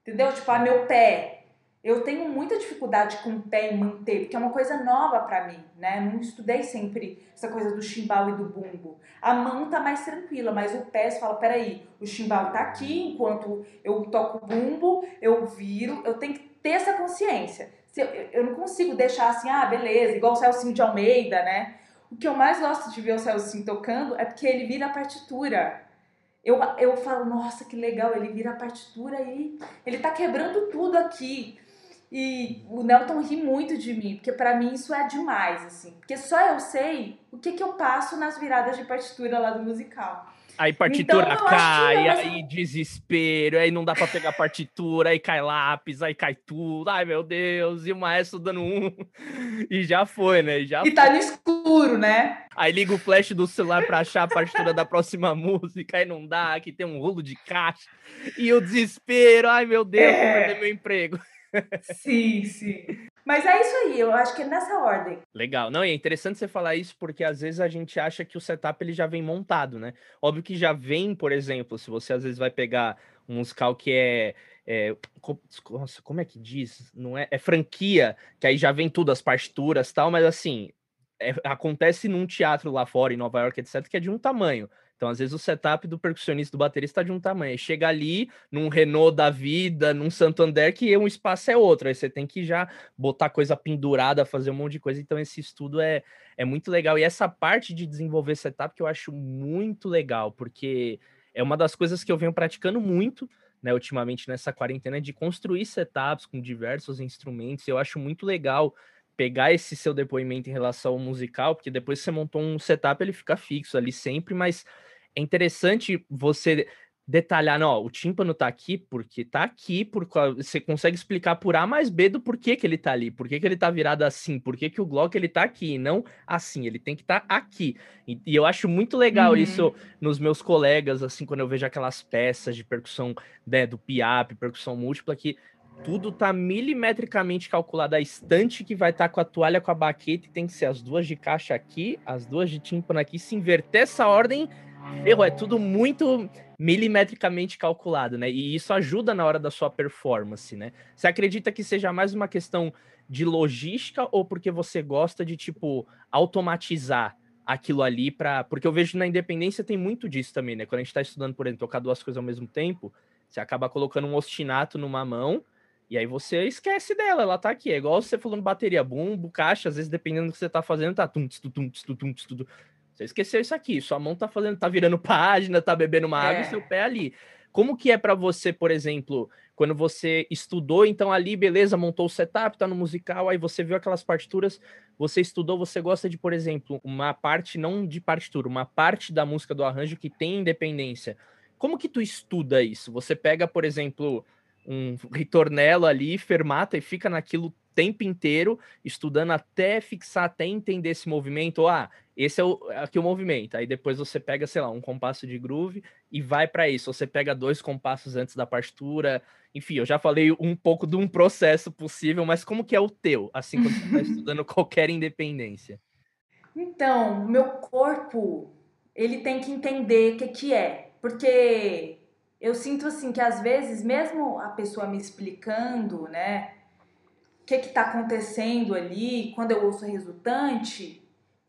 Entendeu? Tipo, ah, meu pé. Eu tenho muita dificuldade com o pé em manter, porque é uma coisa nova para mim, né? Não estudei sempre essa coisa do chimbal e do bumbo. A mão tá mais tranquila, mas o pé, você fala, peraí, o chimbal tá aqui, enquanto eu toco o bumbo, eu viro, eu tenho que ter essa consciência. Eu não consigo deixar assim, ah, beleza, igual o Celcinho de Almeida, né? O que eu mais gosto de ver o Celcinho tocando é porque ele vira a partitura. Eu, eu falo, nossa, que legal, ele vira a partitura aí, ele tá quebrando tudo aqui. E o Nelton ri muito de mim, porque para mim isso é demais, assim. Porque só eu sei o que, que eu passo nas viradas de partitura lá do musical. Aí partitura então, cai, aí desespero, aí não dá para pegar partitura, aí cai lápis, aí cai tudo. Ai, meu Deus, e o maestro dando um. E já foi, né? Já e tá no escuro, né? Aí liga o flash do celular para achar a partitura da próxima música, aí não dá, aqui tem um rolo de caixa. E o desespero, ai meu Deus, é. vou perder meu emprego. Sim, sim. Mas é isso aí, eu acho que é nessa ordem. Legal. Não, e é interessante você falar isso porque às vezes a gente acha que o setup ele já vem montado, né? Óbvio que já vem, por exemplo, se você às vezes vai pegar um musical que é é, nossa, como é que diz? Não é, é franquia, que aí já vem tudo, as partituras tal, mas assim, é, acontece num teatro lá fora, em Nova York, etc., que é de um tamanho. Então, às vezes, o setup do percussionista, do baterista, é de um tamanho. Chega ali, num Renault da vida, num Santander, que um espaço é outro. Aí você tem que já botar coisa pendurada, fazer um monte de coisa. Então, esse estudo é, é muito legal. E essa parte de desenvolver setup que eu acho muito legal, porque é uma das coisas que eu venho praticando muito né, ultimamente nessa quarentena, de construir setups com diversos instrumentos. Eu acho muito legal pegar esse seu depoimento em relação ao musical, porque depois você montou um setup, ele fica fixo ali sempre, mas é interessante você detalhar, não, o tímpano tá aqui porque tá aqui, por, você consegue explicar por A mais B do porquê que ele tá ali, por que ele tá virado assim, por que o Glock ele tá aqui, não assim, ele tem que estar tá aqui. E, e, eu acho muito legal uhum. isso nos meus colegas, assim, quando eu vejo aquelas peças de percussão né, do PIAP, percussão múltipla, que tudo tá milimetricamente calculado, a estante que vai estar tá com a toalha com a baqueta, tem que ser as duas de caixa aqui, as duas de tímpano aqui, se inverter essa ordem, erro, é tudo muito milimetricamente calculado, né? E isso ajuda na hora da sua performance, né? Você acredita que seja mais uma questão de logística ou porque você gosta de, tipo, automatizar aquilo ali para Porque eu vejo na independência tem muito disso também, né? Quando a gente tá estudando, por exemplo, tocar duas coisas ao mesmo tempo, você acaba colocando um ostinato numa mão e aí você esquece dela, ela tá aqui. É igual você falando bateria, bumbo, caixa, às vezes dependendo do que você tá fazendo, tá tum, tum, tum, tum, tum, tum, você esqueceu isso aqui, sua mão tá fazendo, tá virando página, tá bebendo uma água é. e seu pé ali. Como que é para você, por exemplo, quando você estudou, então ali, beleza, montou o setup, tá no musical, aí você viu aquelas partituras, você estudou, você gosta de, por exemplo, uma parte, não de partitura, uma parte da música do arranjo que tem independência. Como que tu estuda isso? Você pega, por exemplo, um ritornelo ali, fermata e fica naquilo tempo inteiro, estudando até fixar, até entender esse movimento. Ah, esse é o, aqui o movimento. Aí depois você pega, sei lá, um compasso de groove e vai para isso. Você pega dois compassos antes da partitura. Enfim, eu já falei um pouco de um processo possível, mas como que é o teu, assim, quando você está estudando qualquer independência? Então, meu corpo, ele tem que entender o que, que é. Porque eu sinto assim que às vezes, mesmo a pessoa me explicando, né, o que está acontecendo ali, quando eu ouço a resultante,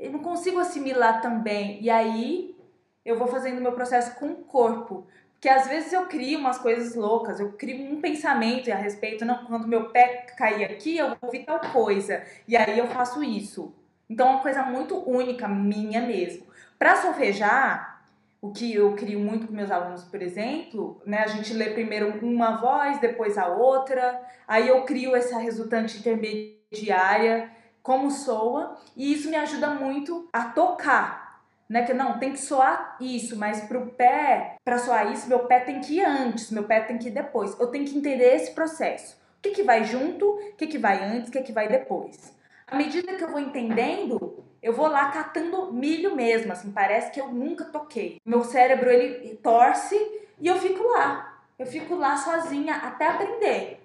eu não consigo assimilar também. E aí eu vou fazendo meu processo com o corpo. Porque às vezes eu crio umas coisas loucas, eu crio um pensamento a respeito, não, quando meu pé cair aqui, eu vou ouvir tal coisa. E aí eu faço isso. Então é uma coisa muito única, minha mesmo. Para solfejar, o que eu crio muito com meus alunos, por exemplo, né? A gente lê primeiro uma voz, depois a outra, aí eu crio essa resultante intermediária, como soa, e isso me ajuda muito a tocar, né? Que não, tem que soar isso, mas pro pé, para soar isso, meu pé tem que ir antes, meu pé tem que ir depois. Eu tenho que entender esse processo. O que, que vai junto, o que, que vai antes, o que, que vai depois. À medida que eu vou entendendo, eu vou lá catando milho mesmo, assim, parece que eu nunca toquei. Meu cérebro ele torce e eu fico lá. Eu fico lá sozinha até aprender.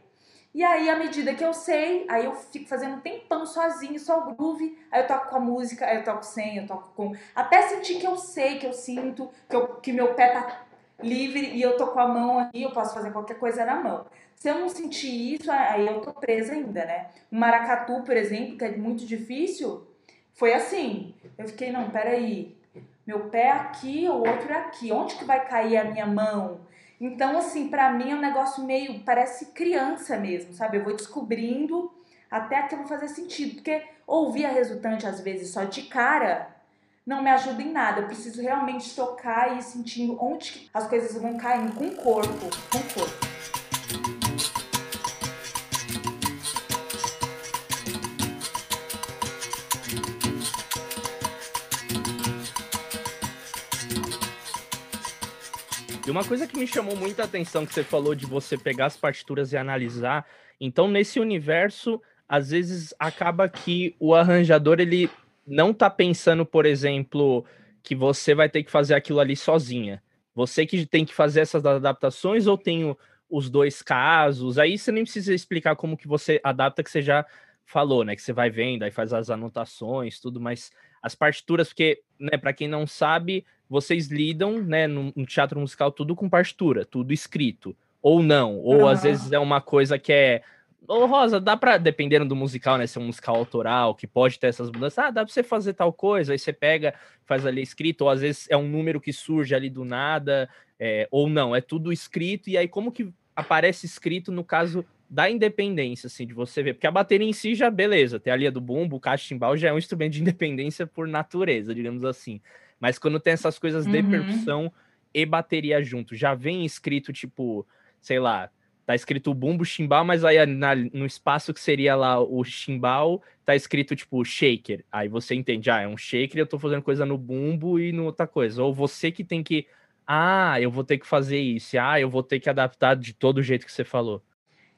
E aí, à medida que eu sei, aí eu fico fazendo um tempão sozinho, só o groove, aí eu toco com a música, aí eu toco sem, eu toco com. Até sentir que eu sei, que eu sinto, que, eu, que meu pé tá livre e eu tô com a mão aqui, eu posso fazer qualquer coisa na mão. Se eu não sentir isso, aí eu tô presa ainda, né? O maracatu, por exemplo, que é muito difícil, foi assim. Eu fiquei, não, peraí. Meu pé é aqui, o outro é aqui. Onde que vai cair a minha mão? Então, assim, para mim é um negócio meio, parece criança mesmo, sabe? Eu vou descobrindo até aquilo fazer sentido. Porque ouvir a resultante, às vezes, só de cara, não me ajuda em nada. Eu preciso realmente tocar e ir sentindo onde as coisas vão caindo com o corpo, com o corpo. E uma coisa que me chamou muita atenção que você falou de você pegar as partituras e analisar. Então, nesse universo, às vezes acaba que o arranjador ele não tá pensando, por exemplo, que você vai ter que fazer aquilo ali sozinha. Você que tem que fazer essas adaptações ou tem os dois casos? Aí você nem precisa explicar como que você adapta, que você já falou, né? Que você vai vendo, aí faz as anotações, tudo, mas as partituras, porque, né, para quem não sabe, vocês lidam, né, no, no, teatro musical tudo com partitura, tudo escrito, ou não, ou uhum. às vezes é uma coisa que é Ô, Rosa, dá pra, dependendo do musical, né? Se é um musical autoral, que pode ter essas mudanças, ah, dá pra você fazer tal coisa, aí você pega, faz ali escrito, ou às vezes é um número que surge ali do nada, é, ou não, é tudo escrito, e aí como que aparece escrito no caso da independência, assim, de você ver, porque a bateria em si já, beleza, tem a linha do bumbo, o cachimbal já é um instrumento de independência por natureza, digamos assim, mas quando tem essas coisas de uhum. percussão e bateria junto, já vem escrito, tipo, sei lá, tá escrito bumbo, chimbal, mas aí na, no espaço que seria lá o chimbal, tá escrito tipo shaker. Aí você entende, ah, é um shaker, eu tô fazendo coisa no bumbo e no outra coisa. Ou você que tem que, ah, eu vou ter que fazer isso, ah, eu vou ter que adaptar de todo jeito que você falou.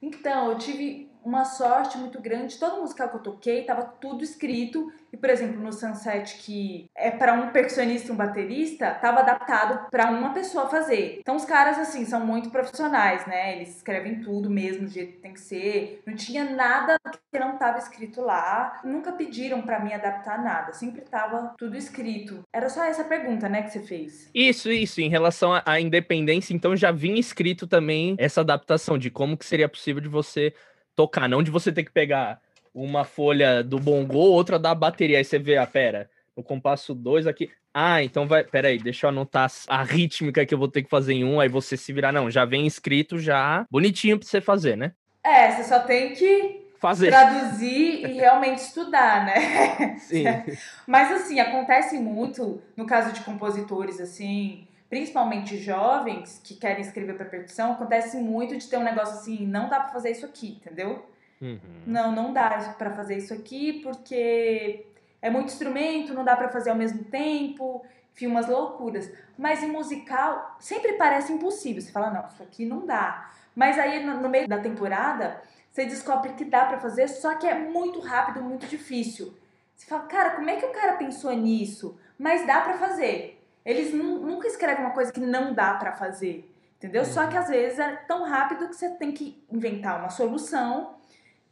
Então, eu tive uma sorte muito grande. Todo musical que eu toquei tava tudo escrito. E, por exemplo, no Sunset, que é para um percussionista e um baterista, tava adaptado para uma pessoa fazer. Então, os caras, assim, são muito profissionais, né? Eles escrevem tudo mesmo, do jeito que tem que ser. Não tinha nada que não tava escrito lá. Nunca pediram para mim adaptar nada. Sempre tava tudo escrito. Era só essa pergunta, né, que você fez. Isso, isso. Em relação à independência, então já vinha escrito também essa adaptação de como que seria possível de você tocar, não de você ter que pegar uma folha do bongo, outra da bateria, aí você vê, ah, pera, no compasso 2 aqui, ah, então vai, pera aí, deixa eu anotar a rítmica que eu vou ter que fazer em um, aí você se virar, não, já vem escrito já, bonitinho pra você fazer, né? É, você só tem que fazer. traduzir e realmente estudar, né? Sim. Mas assim, acontece muito no caso de compositores assim, principalmente jovens que querem escrever para percussão, acontece muito de ter um negócio assim, não dá para fazer isso aqui, entendeu? Uhum. Não, não dá para fazer isso aqui porque é muito instrumento, não dá para fazer ao mesmo tempo, enfim, umas loucuras. Mas em musical sempre parece impossível. Você fala, não, isso aqui não dá. Mas aí no, no meio da temporada você descobre que dá para fazer, só que é muito rápido, muito difícil. Você fala, cara, como é que o cara pensou nisso? Mas dá para fazer. Eles nunca escrevem uma coisa que não dá para fazer, entendeu? Uhum. Só que às vezes é tão rápido que você tem que inventar uma solução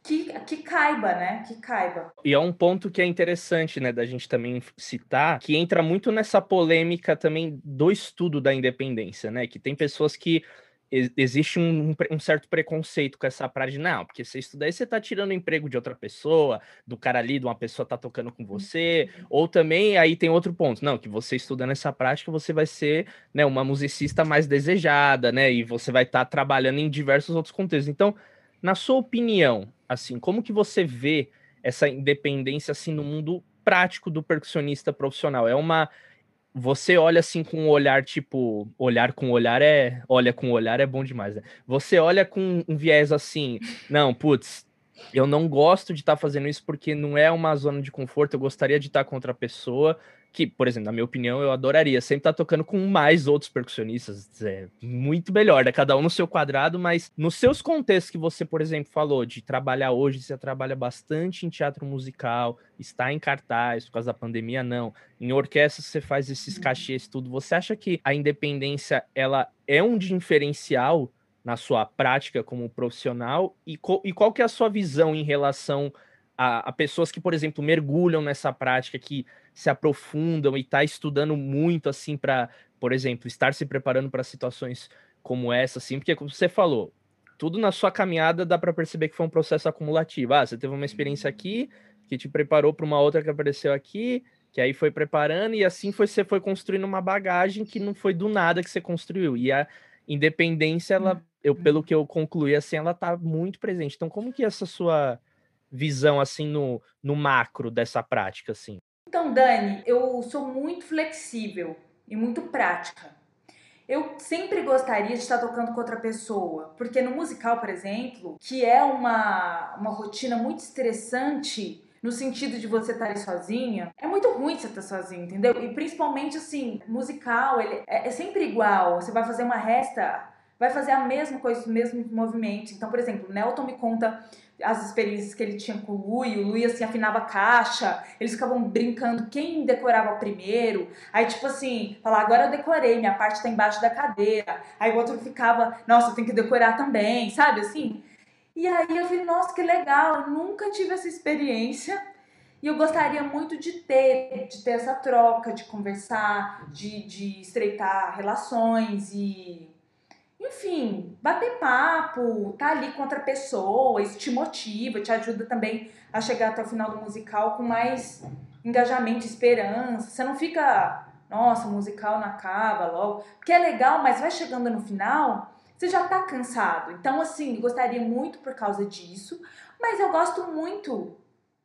que, que caiba, né? Que caiba. E é um ponto que é interessante, né, da gente também citar, que entra muito nessa polêmica também do estudo da independência, né? Que tem pessoas que existe um, um, certo preconceito com essa prática de não, porque você estudar aí você tá tirando o emprego de outra pessoa, do cara ali, de uma pessoa tá tocando com você, uhum. ou também aí tem outro ponto, não, que você estudando essa prática, você vai ser, né, uma musicista mais desejada, né, e você vai estar tá trabalhando em diversos outros contextos. Então, na sua opinião, assim, como que você vê essa independência assim no mundo prático do percussionista profissional? É uma você olha assim com um olhar tipo, olhar com olhar é, olha com olhar é bom demais, né? Você olha com um viés assim, não, putz, eu não gosto de estar tá fazendo isso porque não é uma zona de conforto, eu gostaria de estar tá com outra pessoa, que, por exemplo, na minha opinião, eu adoraria sempre estar tá tocando com mais outros percussionistas, é muito melhor, né? Cada um no seu quadrado, mas nos seus contextos que você, por exemplo, falou de trabalhar hoje, você trabalha bastante em teatro musical, está em cartaz por causa da pandemia, não. Em orquestra você faz esses cachês, tudo. Você acha que a independência, ela é um diferencial na sua prática como profissional? E, co e qual que é a sua visão em relação a, a pessoas que, por exemplo, mergulham nessa prática, que se aprofundam e está estudando muito, assim, para, por exemplo, estar se preparando para situações como essa, assim, porque como você falou, tudo na sua caminhada dá para perceber que foi um processo acumulativo. Ah, você teve uma experiência aqui que te preparou para uma outra que apareceu aqui, que aí foi preparando e assim foi você foi construindo uma bagagem que não foi do nada que você construiu. E a independência, ela, eu pelo que eu concluí assim, ela tá muito presente. Então, como que essa sua visão assim no, no macro dessa prática assim? Então, Dani, eu sou muito flexível e muito prática. Eu sempre gostaria de estar tocando com outra pessoa, porque no musical, por exemplo, que é uma, uma rotina muito estressante, no sentido de você estar sozinha, é muito ruim você estar sozinha, entendeu? E principalmente assim, musical, ele é, é sempre igual. Você vai fazer uma resta, vai fazer a mesma coisa, os mesmos movimentos. Então, por exemplo, Nelton me conta as experiências que ele tinha com o Lui, o Lui assim afinava a caixa, eles ficavam brincando quem decorava primeiro. Aí tipo assim, falar agora eu decorei, minha parte tá embaixo da cadeira. Aí o outro ficava, nossa, tem que decorar também, sabe assim? E aí eu falei, nossa, que legal, eu nunca tive essa experiência. E eu gostaria muito de ter, de ter essa troca, de conversar, de, de estreitar relações e enfim, bater papo, tá ali com outra pessoa, isso te motiva, te ajuda também a chegar até o final do musical com mais engajamento, esperança. Você não fica, nossa, o musical não acaba logo, porque é legal, mas vai chegando no final, você já tá cansado. Então, assim, gostaria muito por causa disso, mas eu gosto muito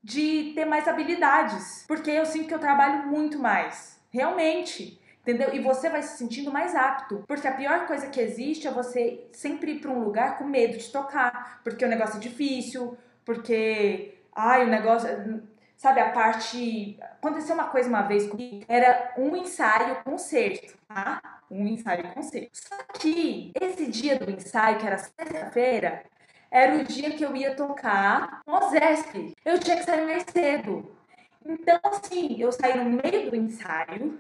de ter mais habilidades, porque eu sinto que eu trabalho muito mais, realmente. Entendeu? E você vai se sentindo mais apto. Porque a pior coisa que existe é você sempre ir para um lugar com medo de tocar. Porque o negócio é difícil, porque. Ai, o negócio. Sabe, a parte. Aconteceu uma coisa uma vez comigo, era um ensaio concerto, tá? Um ensaio concerto. Só que esse dia do ensaio, que era sexta-feira, era o dia que eu ia tocar no Zesp. Eu tinha que sair mais cedo. Então, assim, eu saí no meio do ensaio,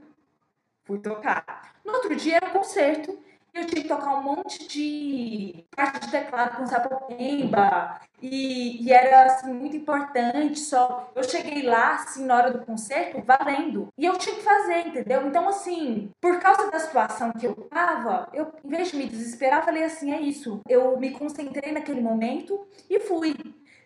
fui tocar. No outro dia era um concerto e eu tinha que tocar um monte de parte de teclado com sapopemba e, e era assim muito importante só eu cheguei lá assim na hora do concerto valendo. E eu tinha que fazer entendeu? Então assim por causa da situação que eu tava eu em vez de me desesperar falei assim é isso. Eu me concentrei naquele momento e fui.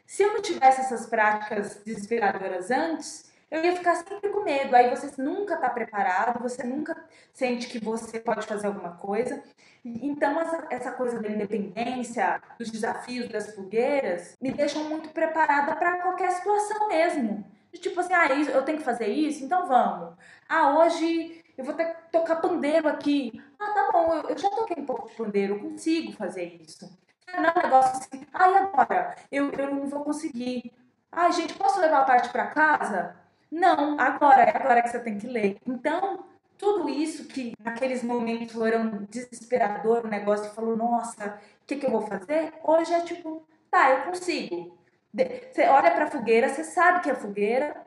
Se eu não tivesse essas práticas desesperadoras antes eu ia ficar sempre com medo. Aí você nunca está preparado, você nunca sente que você pode fazer alguma coisa. Então, essa, essa coisa da independência, dos desafios, das fogueiras, me deixam muito preparada para qualquer situação mesmo. Tipo assim, ah, eu tenho que fazer isso? Então vamos. Ah, hoje eu vou ter que tocar pandeiro aqui. Ah, tá bom, eu, já toquei um pouco de pandeiro, eu consigo fazer isso. Não é um negócio assim, ah, e agora? Eu, eu não vou conseguir. Ah, gente, posso levar a parte para casa? Não, agora, é agora que você tem que ler. Então, tudo isso que naqueles momentos foram desesperador, o negócio falou, nossa, o que, que eu vou fazer? Hoje é tipo, tá, eu consigo. Você olha para a fogueira, você sabe que é fogueira,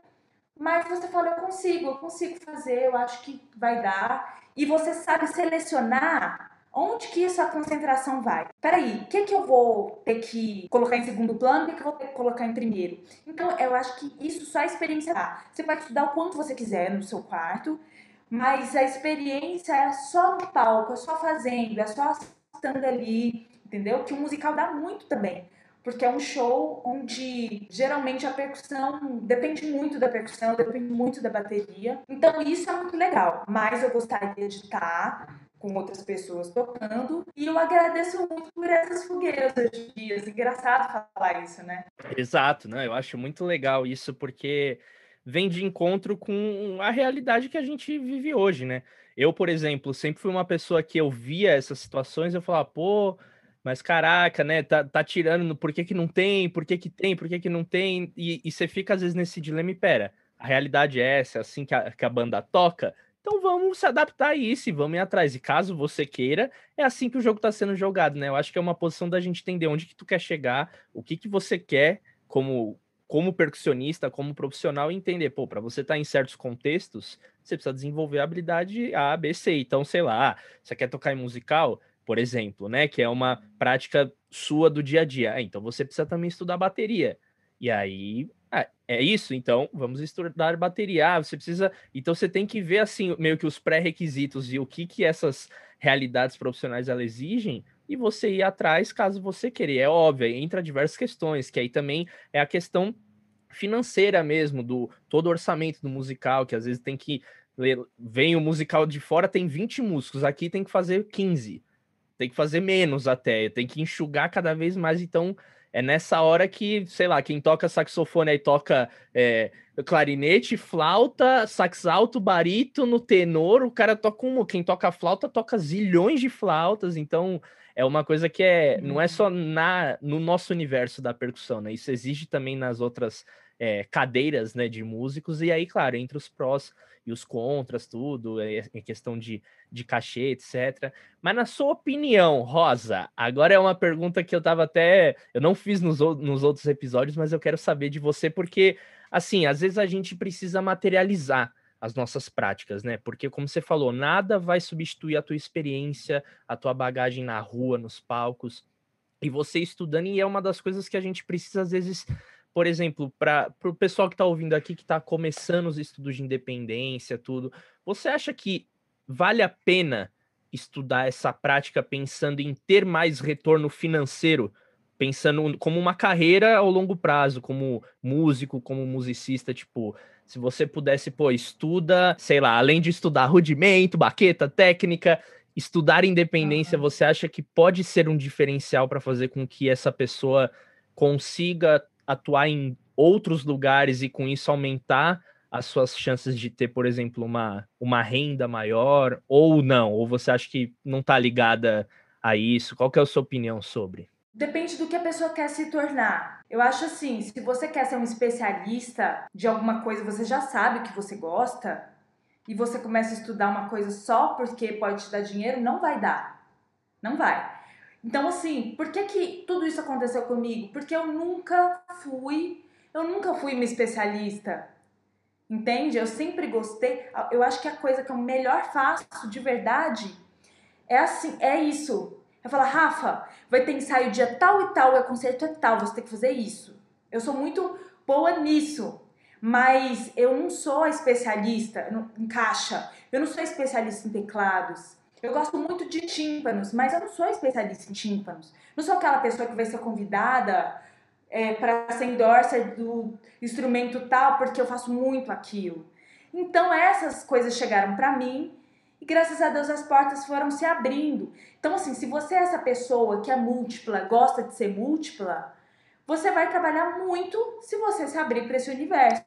mas você fala, eu consigo, eu consigo fazer, eu acho que vai dar. E você sabe selecionar Onde que essa concentração vai? Peraí, o que, que eu vou ter que colocar em segundo plano? O que, que eu vou ter que colocar em primeiro? Então, eu acho que isso só a experiência dá. Você pode estudar o quanto você quiser no seu quarto, mas a experiência é só no palco, é só fazendo, é só estando ali, entendeu? Que o musical dá muito também porque é um show onde geralmente a percussão depende muito da percussão, depende muito da bateria. Então isso é muito legal. Mas eu gostaria de estar com outras pessoas tocando. E eu agradeço muito por essas fogueiras hoje em dia. Engraçado falar isso, né? Exato, né? Eu acho muito legal isso, porque vem de encontro com a realidade que a gente vive hoje, né? Eu, por exemplo, sempre fui uma pessoa que eu via essas situações, eu falava, pô, mas caraca, né? Tá, tá tirando, por que, que não tem? Por que, que tem? Por que, que não tem? E, e você fica às vezes nesse dilema e pera, a realidade é essa, é assim que a, que a banda toca, então vamos se adaptar a isso e vamos ir atrás. E caso você queira, é assim que o jogo está sendo jogado, né? Eu acho que é uma posição da gente entender onde que tu quer chegar, o que que você quer como como percussionista, como profissional, entender, pô, para você estar tá em certos contextos, você precisa desenvolver a habilidade A, B, C. Então, sei lá, você quer tocar em musical, por exemplo, né, que é uma prática sua do dia a dia. É, então você precisa também estudar bateria. E aí ah, é isso, então vamos estudar bateria. Ah, você precisa. Então você tem que ver assim, meio que os pré-requisitos e o que, que essas realidades profissionais exigem e você ir atrás caso você querer. É óbvio, entra diversas questões, que aí também é a questão financeira mesmo, do todo o orçamento do musical, que às vezes tem que. Vem o musical de fora, tem 20 músicos, aqui tem que fazer 15. Tem que fazer menos até, tem que enxugar cada vez mais. Então, é nessa hora que, sei lá, quem toca saxofone aí toca é, clarinete, flauta, sax alto, barítono, tenor, o cara toca um. Quem toca flauta toca zilhões de flautas, então é uma coisa que é, não é só na, no nosso universo da percussão, né? Isso existe também nas outras é, cadeiras né, de músicos, e aí, claro, entre os prós e os contras, tudo, é, em questão de, de cachê, etc. Mas na sua opinião, Rosa, agora é uma pergunta que eu tava até. Eu não fiz nos, nos outros episódios, mas eu quero saber de você, porque, assim, às vezes a gente precisa materializar as nossas práticas, né? Porque, como você falou, nada vai substituir a tua experiência, a tua bagagem na rua, nos palcos, e você estudando, e é uma das coisas que a gente precisa, às vezes, por exemplo, para o pessoal que está ouvindo aqui, que está começando os estudos de independência, tudo, você acha que vale a pena estudar essa prática pensando em ter mais retorno financeiro, pensando como uma carreira ao longo prazo, como músico, como musicista, tipo, se você pudesse, pô, estuda, sei lá, além de estudar rudimento, baqueta, técnica, estudar independência, você acha que pode ser um diferencial para fazer com que essa pessoa consiga atuar em outros lugares e com isso aumentar as suas chances de ter, por exemplo, uma, uma renda maior ou não? Ou você acha que não está ligada a isso? Qual que é a sua opinião sobre? Depende do que a pessoa quer se tornar. Eu acho assim, se você quer ser um especialista de alguma coisa, você já sabe o que você gosta, e você começa a estudar uma coisa só porque pode te dar dinheiro, não vai dar. Não vai. Então, assim, por que, que tudo isso aconteceu comigo? Porque eu nunca fui, eu nunca fui uma especialista. Entende? Eu sempre gostei. Eu acho que a coisa que eu melhor faço de verdade é assim, é isso. Eu falo, Rafa, vai ter ensaio dia tal e tal, é concerto é tal, você tem que fazer isso. Eu sou muito boa nisso. Mas eu não sou especialista em caixa, eu não sou especialista em teclados, eu gosto muito de tímpanos, mas eu não sou especialista em tímpanos. Não sou aquela pessoa que vai ser convidada é, para ser endorser do instrumento tal, porque eu faço muito aquilo. Então essas coisas chegaram para mim e graças a Deus as portas foram se abrindo. Então assim, se você é essa pessoa que é múltipla, gosta de ser múltipla, você vai trabalhar muito se você se abrir para esse universo.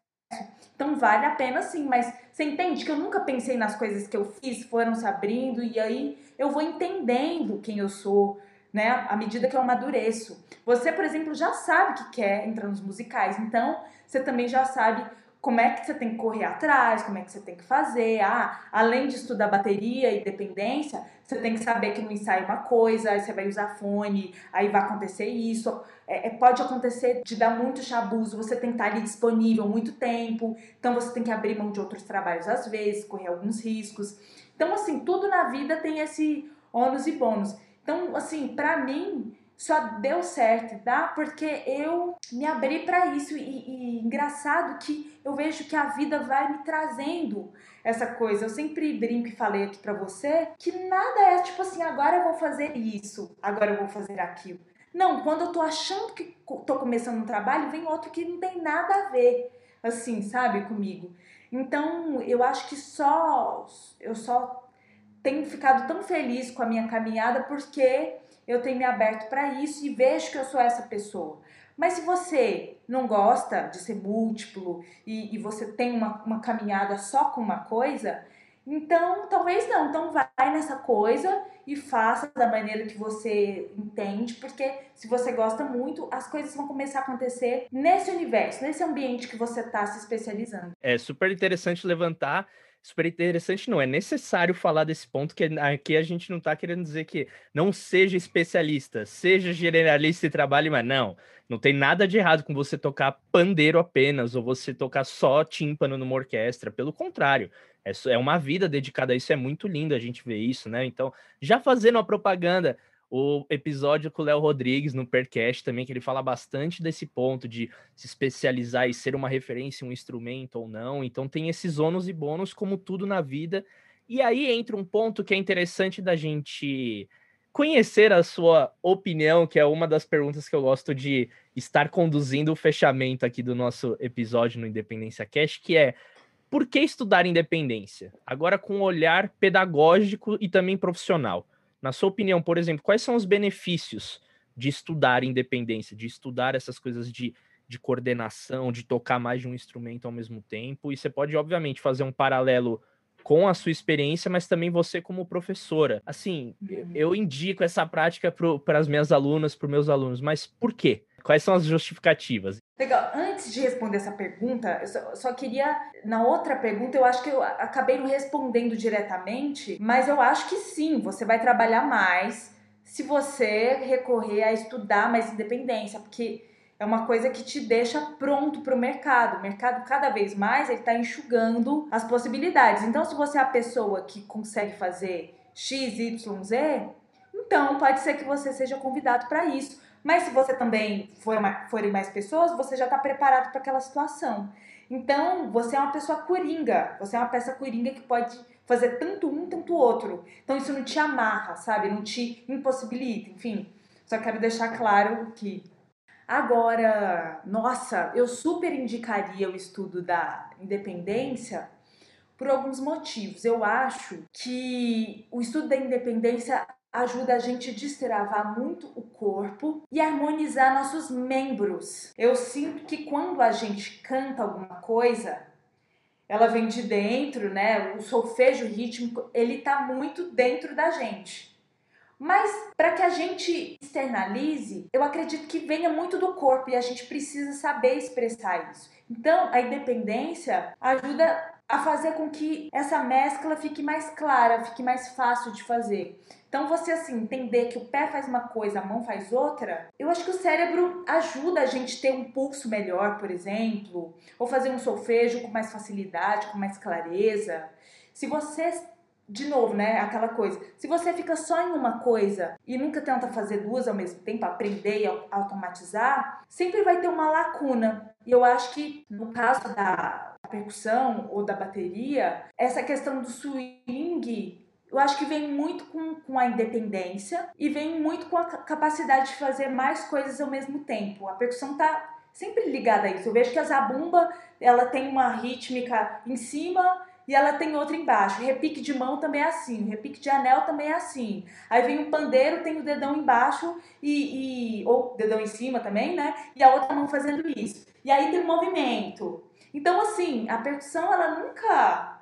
Então vale a pena sim, mas você entende que eu nunca pensei nas coisas que eu fiz, foram se abrindo e aí eu vou entendendo quem eu sou, né? À medida que eu amadureço. Você, por exemplo, já sabe que quer entrar nos musicais, então você também já sabe como é que você tem que correr atrás, como é que você tem que fazer. Ah, além de estudar bateria e dependência, você tem que saber que no ensaio é uma coisa, aí você vai usar fone, aí vai acontecer isso. É, é, pode acontecer de dar muito chabuzo, você tem que estar ali disponível muito tempo, então você tem que abrir mão de outros trabalhos às vezes, correr alguns riscos. Então, assim, tudo na vida tem esse ônus e bônus. Então, assim, para mim, só deu certo, tá? Porque eu me abri para isso e, e, engraçado que eu vejo que a vida vai me trazendo essa coisa. Eu sempre brinco e falei aqui para você que nada é tipo assim, agora eu vou fazer isso, agora eu vou fazer aquilo. Não, quando eu tô achando que tô começando um trabalho, vem outro que não tem nada a ver, assim, sabe, comigo. Então, eu acho que só eu só tenho ficado tão feliz com a minha caminhada porque eu tenho me aberto para isso e vejo que eu sou essa pessoa. Mas se você não gosta de ser múltiplo e, e você tem uma, uma caminhada só com uma coisa, então talvez não. Então vai nessa coisa e faça da maneira que você entende, porque se você gosta muito, as coisas vão começar a acontecer nesse universo, nesse ambiente que você está se especializando. É super interessante levantar super interessante, não. É necessário falar desse ponto, que aqui a gente não está querendo dizer que não seja especialista, seja generalista e trabalhe, mas não. Não tem nada de errado com você tocar pandeiro apenas, ou você tocar só tímpano numa orquestra. Pelo contrário, é, é uma vida dedicada a isso, é muito lindo a gente ver isso, né? Então, já fazendo a propaganda, o episódio com o Léo Rodrigues no Percast também, que ele fala bastante desse ponto de se especializar e ser uma referência, um instrumento ou não. Então tem esses ônus e bônus, como tudo na vida. E aí entra um ponto que é interessante da gente conhecer a sua opinião, que é uma das perguntas que eu gosto de estar conduzindo o fechamento aqui do nosso episódio no Independência Cash, que é por que estudar independência? Agora com um olhar pedagógico e também profissional. Na sua opinião, por exemplo, quais são os benefícios de estudar independência, de estudar essas coisas de, de coordenação, de tocar mais de um instrumento ao mesmo tempo? E você pode, obviamente, fazer um paralelo com a sua experiência, mas também você como professora. Assim, uhum. eu indico essa prática para as minhas alunas, para os meus alunos, mas por quê? Quais são as justificativas? Legal. Antes de responder essa pergunta, eu só, só, queria. Na outra pergunta, eu acho que eu acabei não respondendo diretamente, mas eu acho que sim, você vai trabalhar mais se você recorrer a estudar mais independência, porque é uma coisa que te deixa pronto para o mercado. O mercado, cada vez mais, ele está enxugando as possibilidades. Então, se você é a pessoa que consegue fazer X, Y, Z, então pode ser que você seja convidado para isso. Mas se você também for forem mais pessoas, você já está preparado para aquela situação. Então, você é uma pessoa coringa, você é uma peça coringa que pode fazer tanto um, tanto outro. Então, isso não te amarra, sabe? Não te impossibilita, enfim. Só quero deixar claro que agora, nossa, eu super indicaria o estudo da independência por alguns motivos. Eu acho que o estudo da independência ajuda a gente destravar muito o corpo e harmonizar nossos membros. Eu sinto que quando a gente canta alguma coisa, ela vem de dentro, né? O solfejo rítmico, ele tá muito dentro da gente. Mas para que a gente externalize, eu acredito que venha muito do corpo e a gente precisa saber expressar isso. Então, a independência ajuda a fazer com que essa mescla fique mais clara, fique mais fácil de fazer. Então, você assim, entender que o pé faz uma coisa, a mão faz outra, eu acho que o cérebro ajuda a gente ter um pulso melhor, por exemplo, ou fazer um solfejo com mais facilidade, com mais clareza. Se você de novo, né? Aquela coisa. Se você fica só em uma coisa e nunca tenta fazer duas ao mesmo tempo, aprender e automatizar, sempre vai ter uma lacuna. E eu acho que no caso da percussão ou da bateria, essa questão do swing eu acho que vem muito com, com a independência e vem muito com a capacidade de fazer mais coisas ao mesmo tempo. A percussão tá sempre ligada a isso. Eu vejo que a zabumba, ela tem uma rítmica em cima e ela tem outra embaixo. Repique de mão também é assim, repique de anel também é assim. Aí vem o pandeiro, tem o dedão embaixo e, e ou dedão em cima também, né? E a outra mão fazendo isso. E aí tem o movimento. Então assim, a percussão ela nunca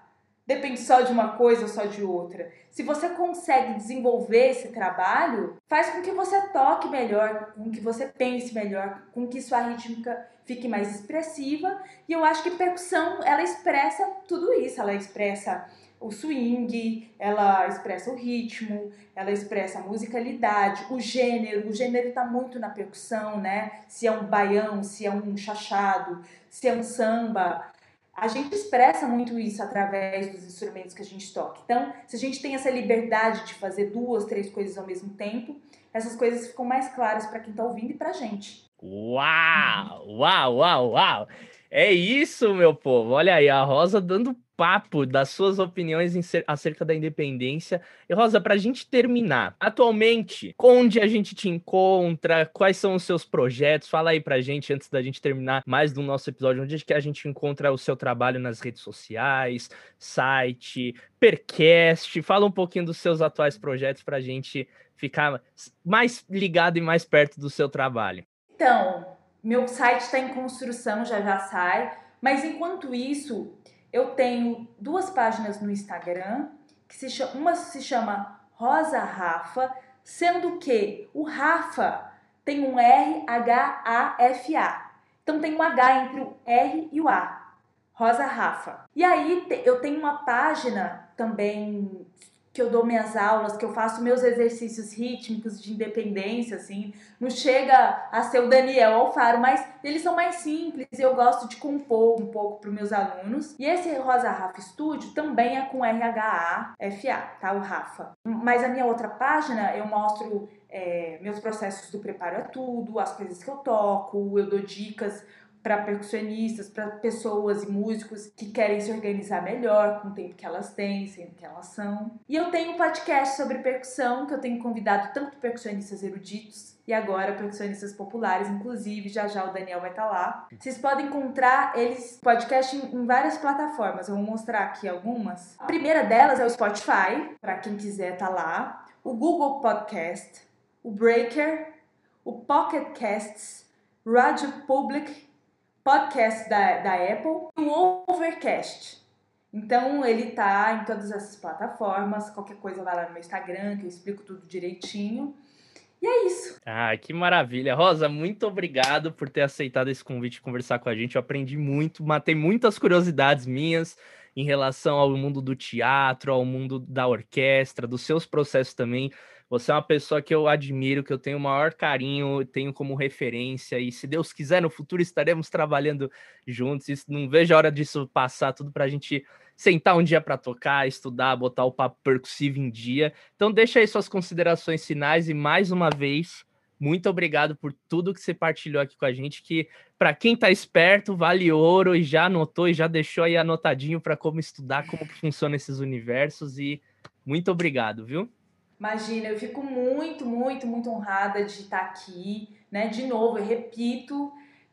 depende só de uma coisa ou só de outra. Se você consegue desenvolver esse trabalho, faz com que você toque melhor, com que você pense melhor, com que sua rítmica fique mais expressiva. E eu acho que percussão, ela expressa tudo isso, ela expressa o swing, ela expressa o ritmo, ela expressa a musicalidade, o gênero. O gênero está muito na percussão, né? Se é um baião, se é um chachado, se é um samba a gente expressa muito isso através dos instrumentos que a gente toca. Então, se a gente tem essa liberdade de fazer duas, três coisas ao mesmo tempo, essas coisas ficam mais claras para quem está ouvindo e para a gente. Uau! Uau, uau, uau! É isso, meu povo. Olha aí, a Rosa dando papo das suas opiniões acerca da independência. E Rosa, para a gente terminar, atualmente, onde a gente te encontra? Quais são os seus projetos? Fala aí para a gente antes da gente terminar mais do nosso episódio, onde é que a gente encontra o seu trabalho nas redes sociais, site, percast. Fala um pouquinho dos seus atuais projetos para a gente ficar mais ligado e mais perto do seu trabalho. Então, meu site está em construção, já já sai. Mas enquanto isso, eu tenho duas páginas no Instagram, que se chama, uma se chama Rosa Rafa, sendo que o Rafa tem um R H A F A. Então tem um H entre o R e o A. Rosa Rafa. E aí eu tenho uma página também que eu dou minhas aulas, que eu faço meus exercícios rítmicos de independência, assim, não chega a ser o Daniel Alfaro, mas eles são mais simples e eu gosto de compor um pouco para os meus alunos. E esse Rosa Rafa Studio também é com R-H-A-F-A, tá? O Rafa. Mas a minha outra página eu mostro é, meus processos do preparo a tudo, as coisas que eu toco, eu dou dicas para percussionistas, para pessoas e músicos que querem se organizar melhor com o tempo que elas têm, sendo que elas são. E eu tenho um podcast sobre percussão que eu tenho convidado tanto percussionistas eruditos e agora percussionistas populares, inclusive já já o Daniel vai estar tá lá. Vocês podem encontrar eles podcast em, em várias plataformas. Eu vou mostrar aqui algumas. A primeira delas é o Spotify, para quem quiser tá lá, o Google Podcast, o Breaker, o Pocket Casts, Radio Public podcast da, da Apple e o Overcast. Então ele tá em todas essas plataformas. Qualquer coisa vai lá no meu Instagram, que eu explico tudo direitinho. E é isso. Ah, que maravilha. Rosa, muito obrigado por ter aceitado esse convite de conversar com a gente. Eu aprendi muito, matei muitas curiosidades minhas em relação ao mundo do teatro, ao mundo da orquestra, dos seus processos também. Você é uma pessoa que eu admiro, que eu tenho o maior carinho, tenho como referência, e se Deus quiser, no futuro estaremos trabalhando juntos. E não vejo a hora disso passar, tudo para a gente sentar um dia para tocar, estudar, botar o papo percussivo em dia. Então, deixa aí suas considerações finais e mais uma vez, muito obrigado por tudo que você partilhou aqui com a gente, que para quem está esperto, vale ouro e já anotou e já deixou aí anotadinho para como estudar, como funciona esses universos e muito obrigado, viu? Imagina, eu fico muito, muito, muito honrada de estar aqui, né? De novo, eu repito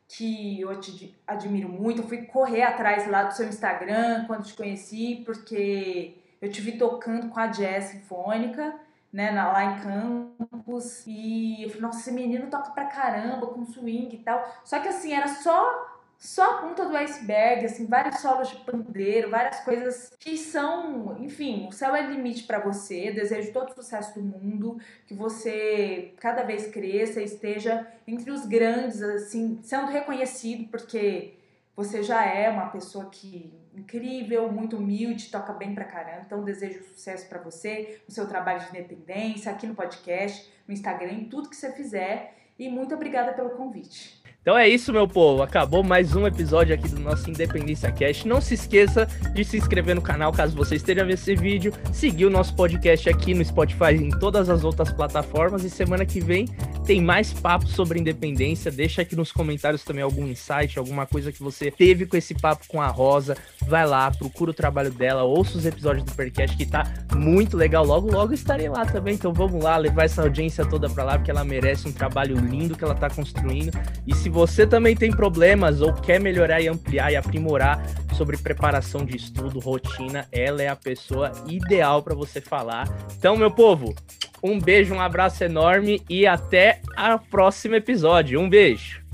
que eu te admiro muito. Eu fui correr atrás lá do seu Instagram quando te conheci, porque eu te vi tocando com a Jazz Sinfônica, né, lá em Campos. E eu falei, nossa, esse menino toca pra caramba, com swing e tal. Só que assim, era só só a ponta do iceberg, assim, vários solos de pandeiro, várias coisas que são, enfim, o céu é limite para você. desejo todo o sucesso do mundo, que você cada vez cresça esteja entre os grandes, assim, sendo reconhecido, porque você já é uma pessoa que incrível, muito humilde, toca bem pra caramba. Então desejo sucesso para você, no seu trabalho de independência, aqui no podcast, no Instagram, em tudo que você fizer. E muito obrigada pelo convite. Então é isso, meu povo. Acabou mais um episódio aqui do nosso Independência Cast. Não se esqueça de se inscrever no canal caso você esteja vendo esse vídeo, seguir o nosso podcast aqui no Spotify e em todas as outras plataformas. E semana que vem tem mais papo sobre independência. Deixa aqui nos comentários também algum insight, alguma coisa que você teve com esse papo com a Rosa. Vai lá, procura o trabalho dela, ouça os episódios do Percast que tá muito legal. Logo, logo estarei lá também. Então vamos lá, levar essa audiência toda para lá, porque ela merece um trabalho lindo que ela tá construindo. E se você também tem problemas ou quer melhorar e ampliar e aprimorar sobre preparação de estudo, rotina, ela é a pessoa ideal para você falar. Então, meu povo, um beijo, um abraço enorme e até o próximo episódio. Um beijo.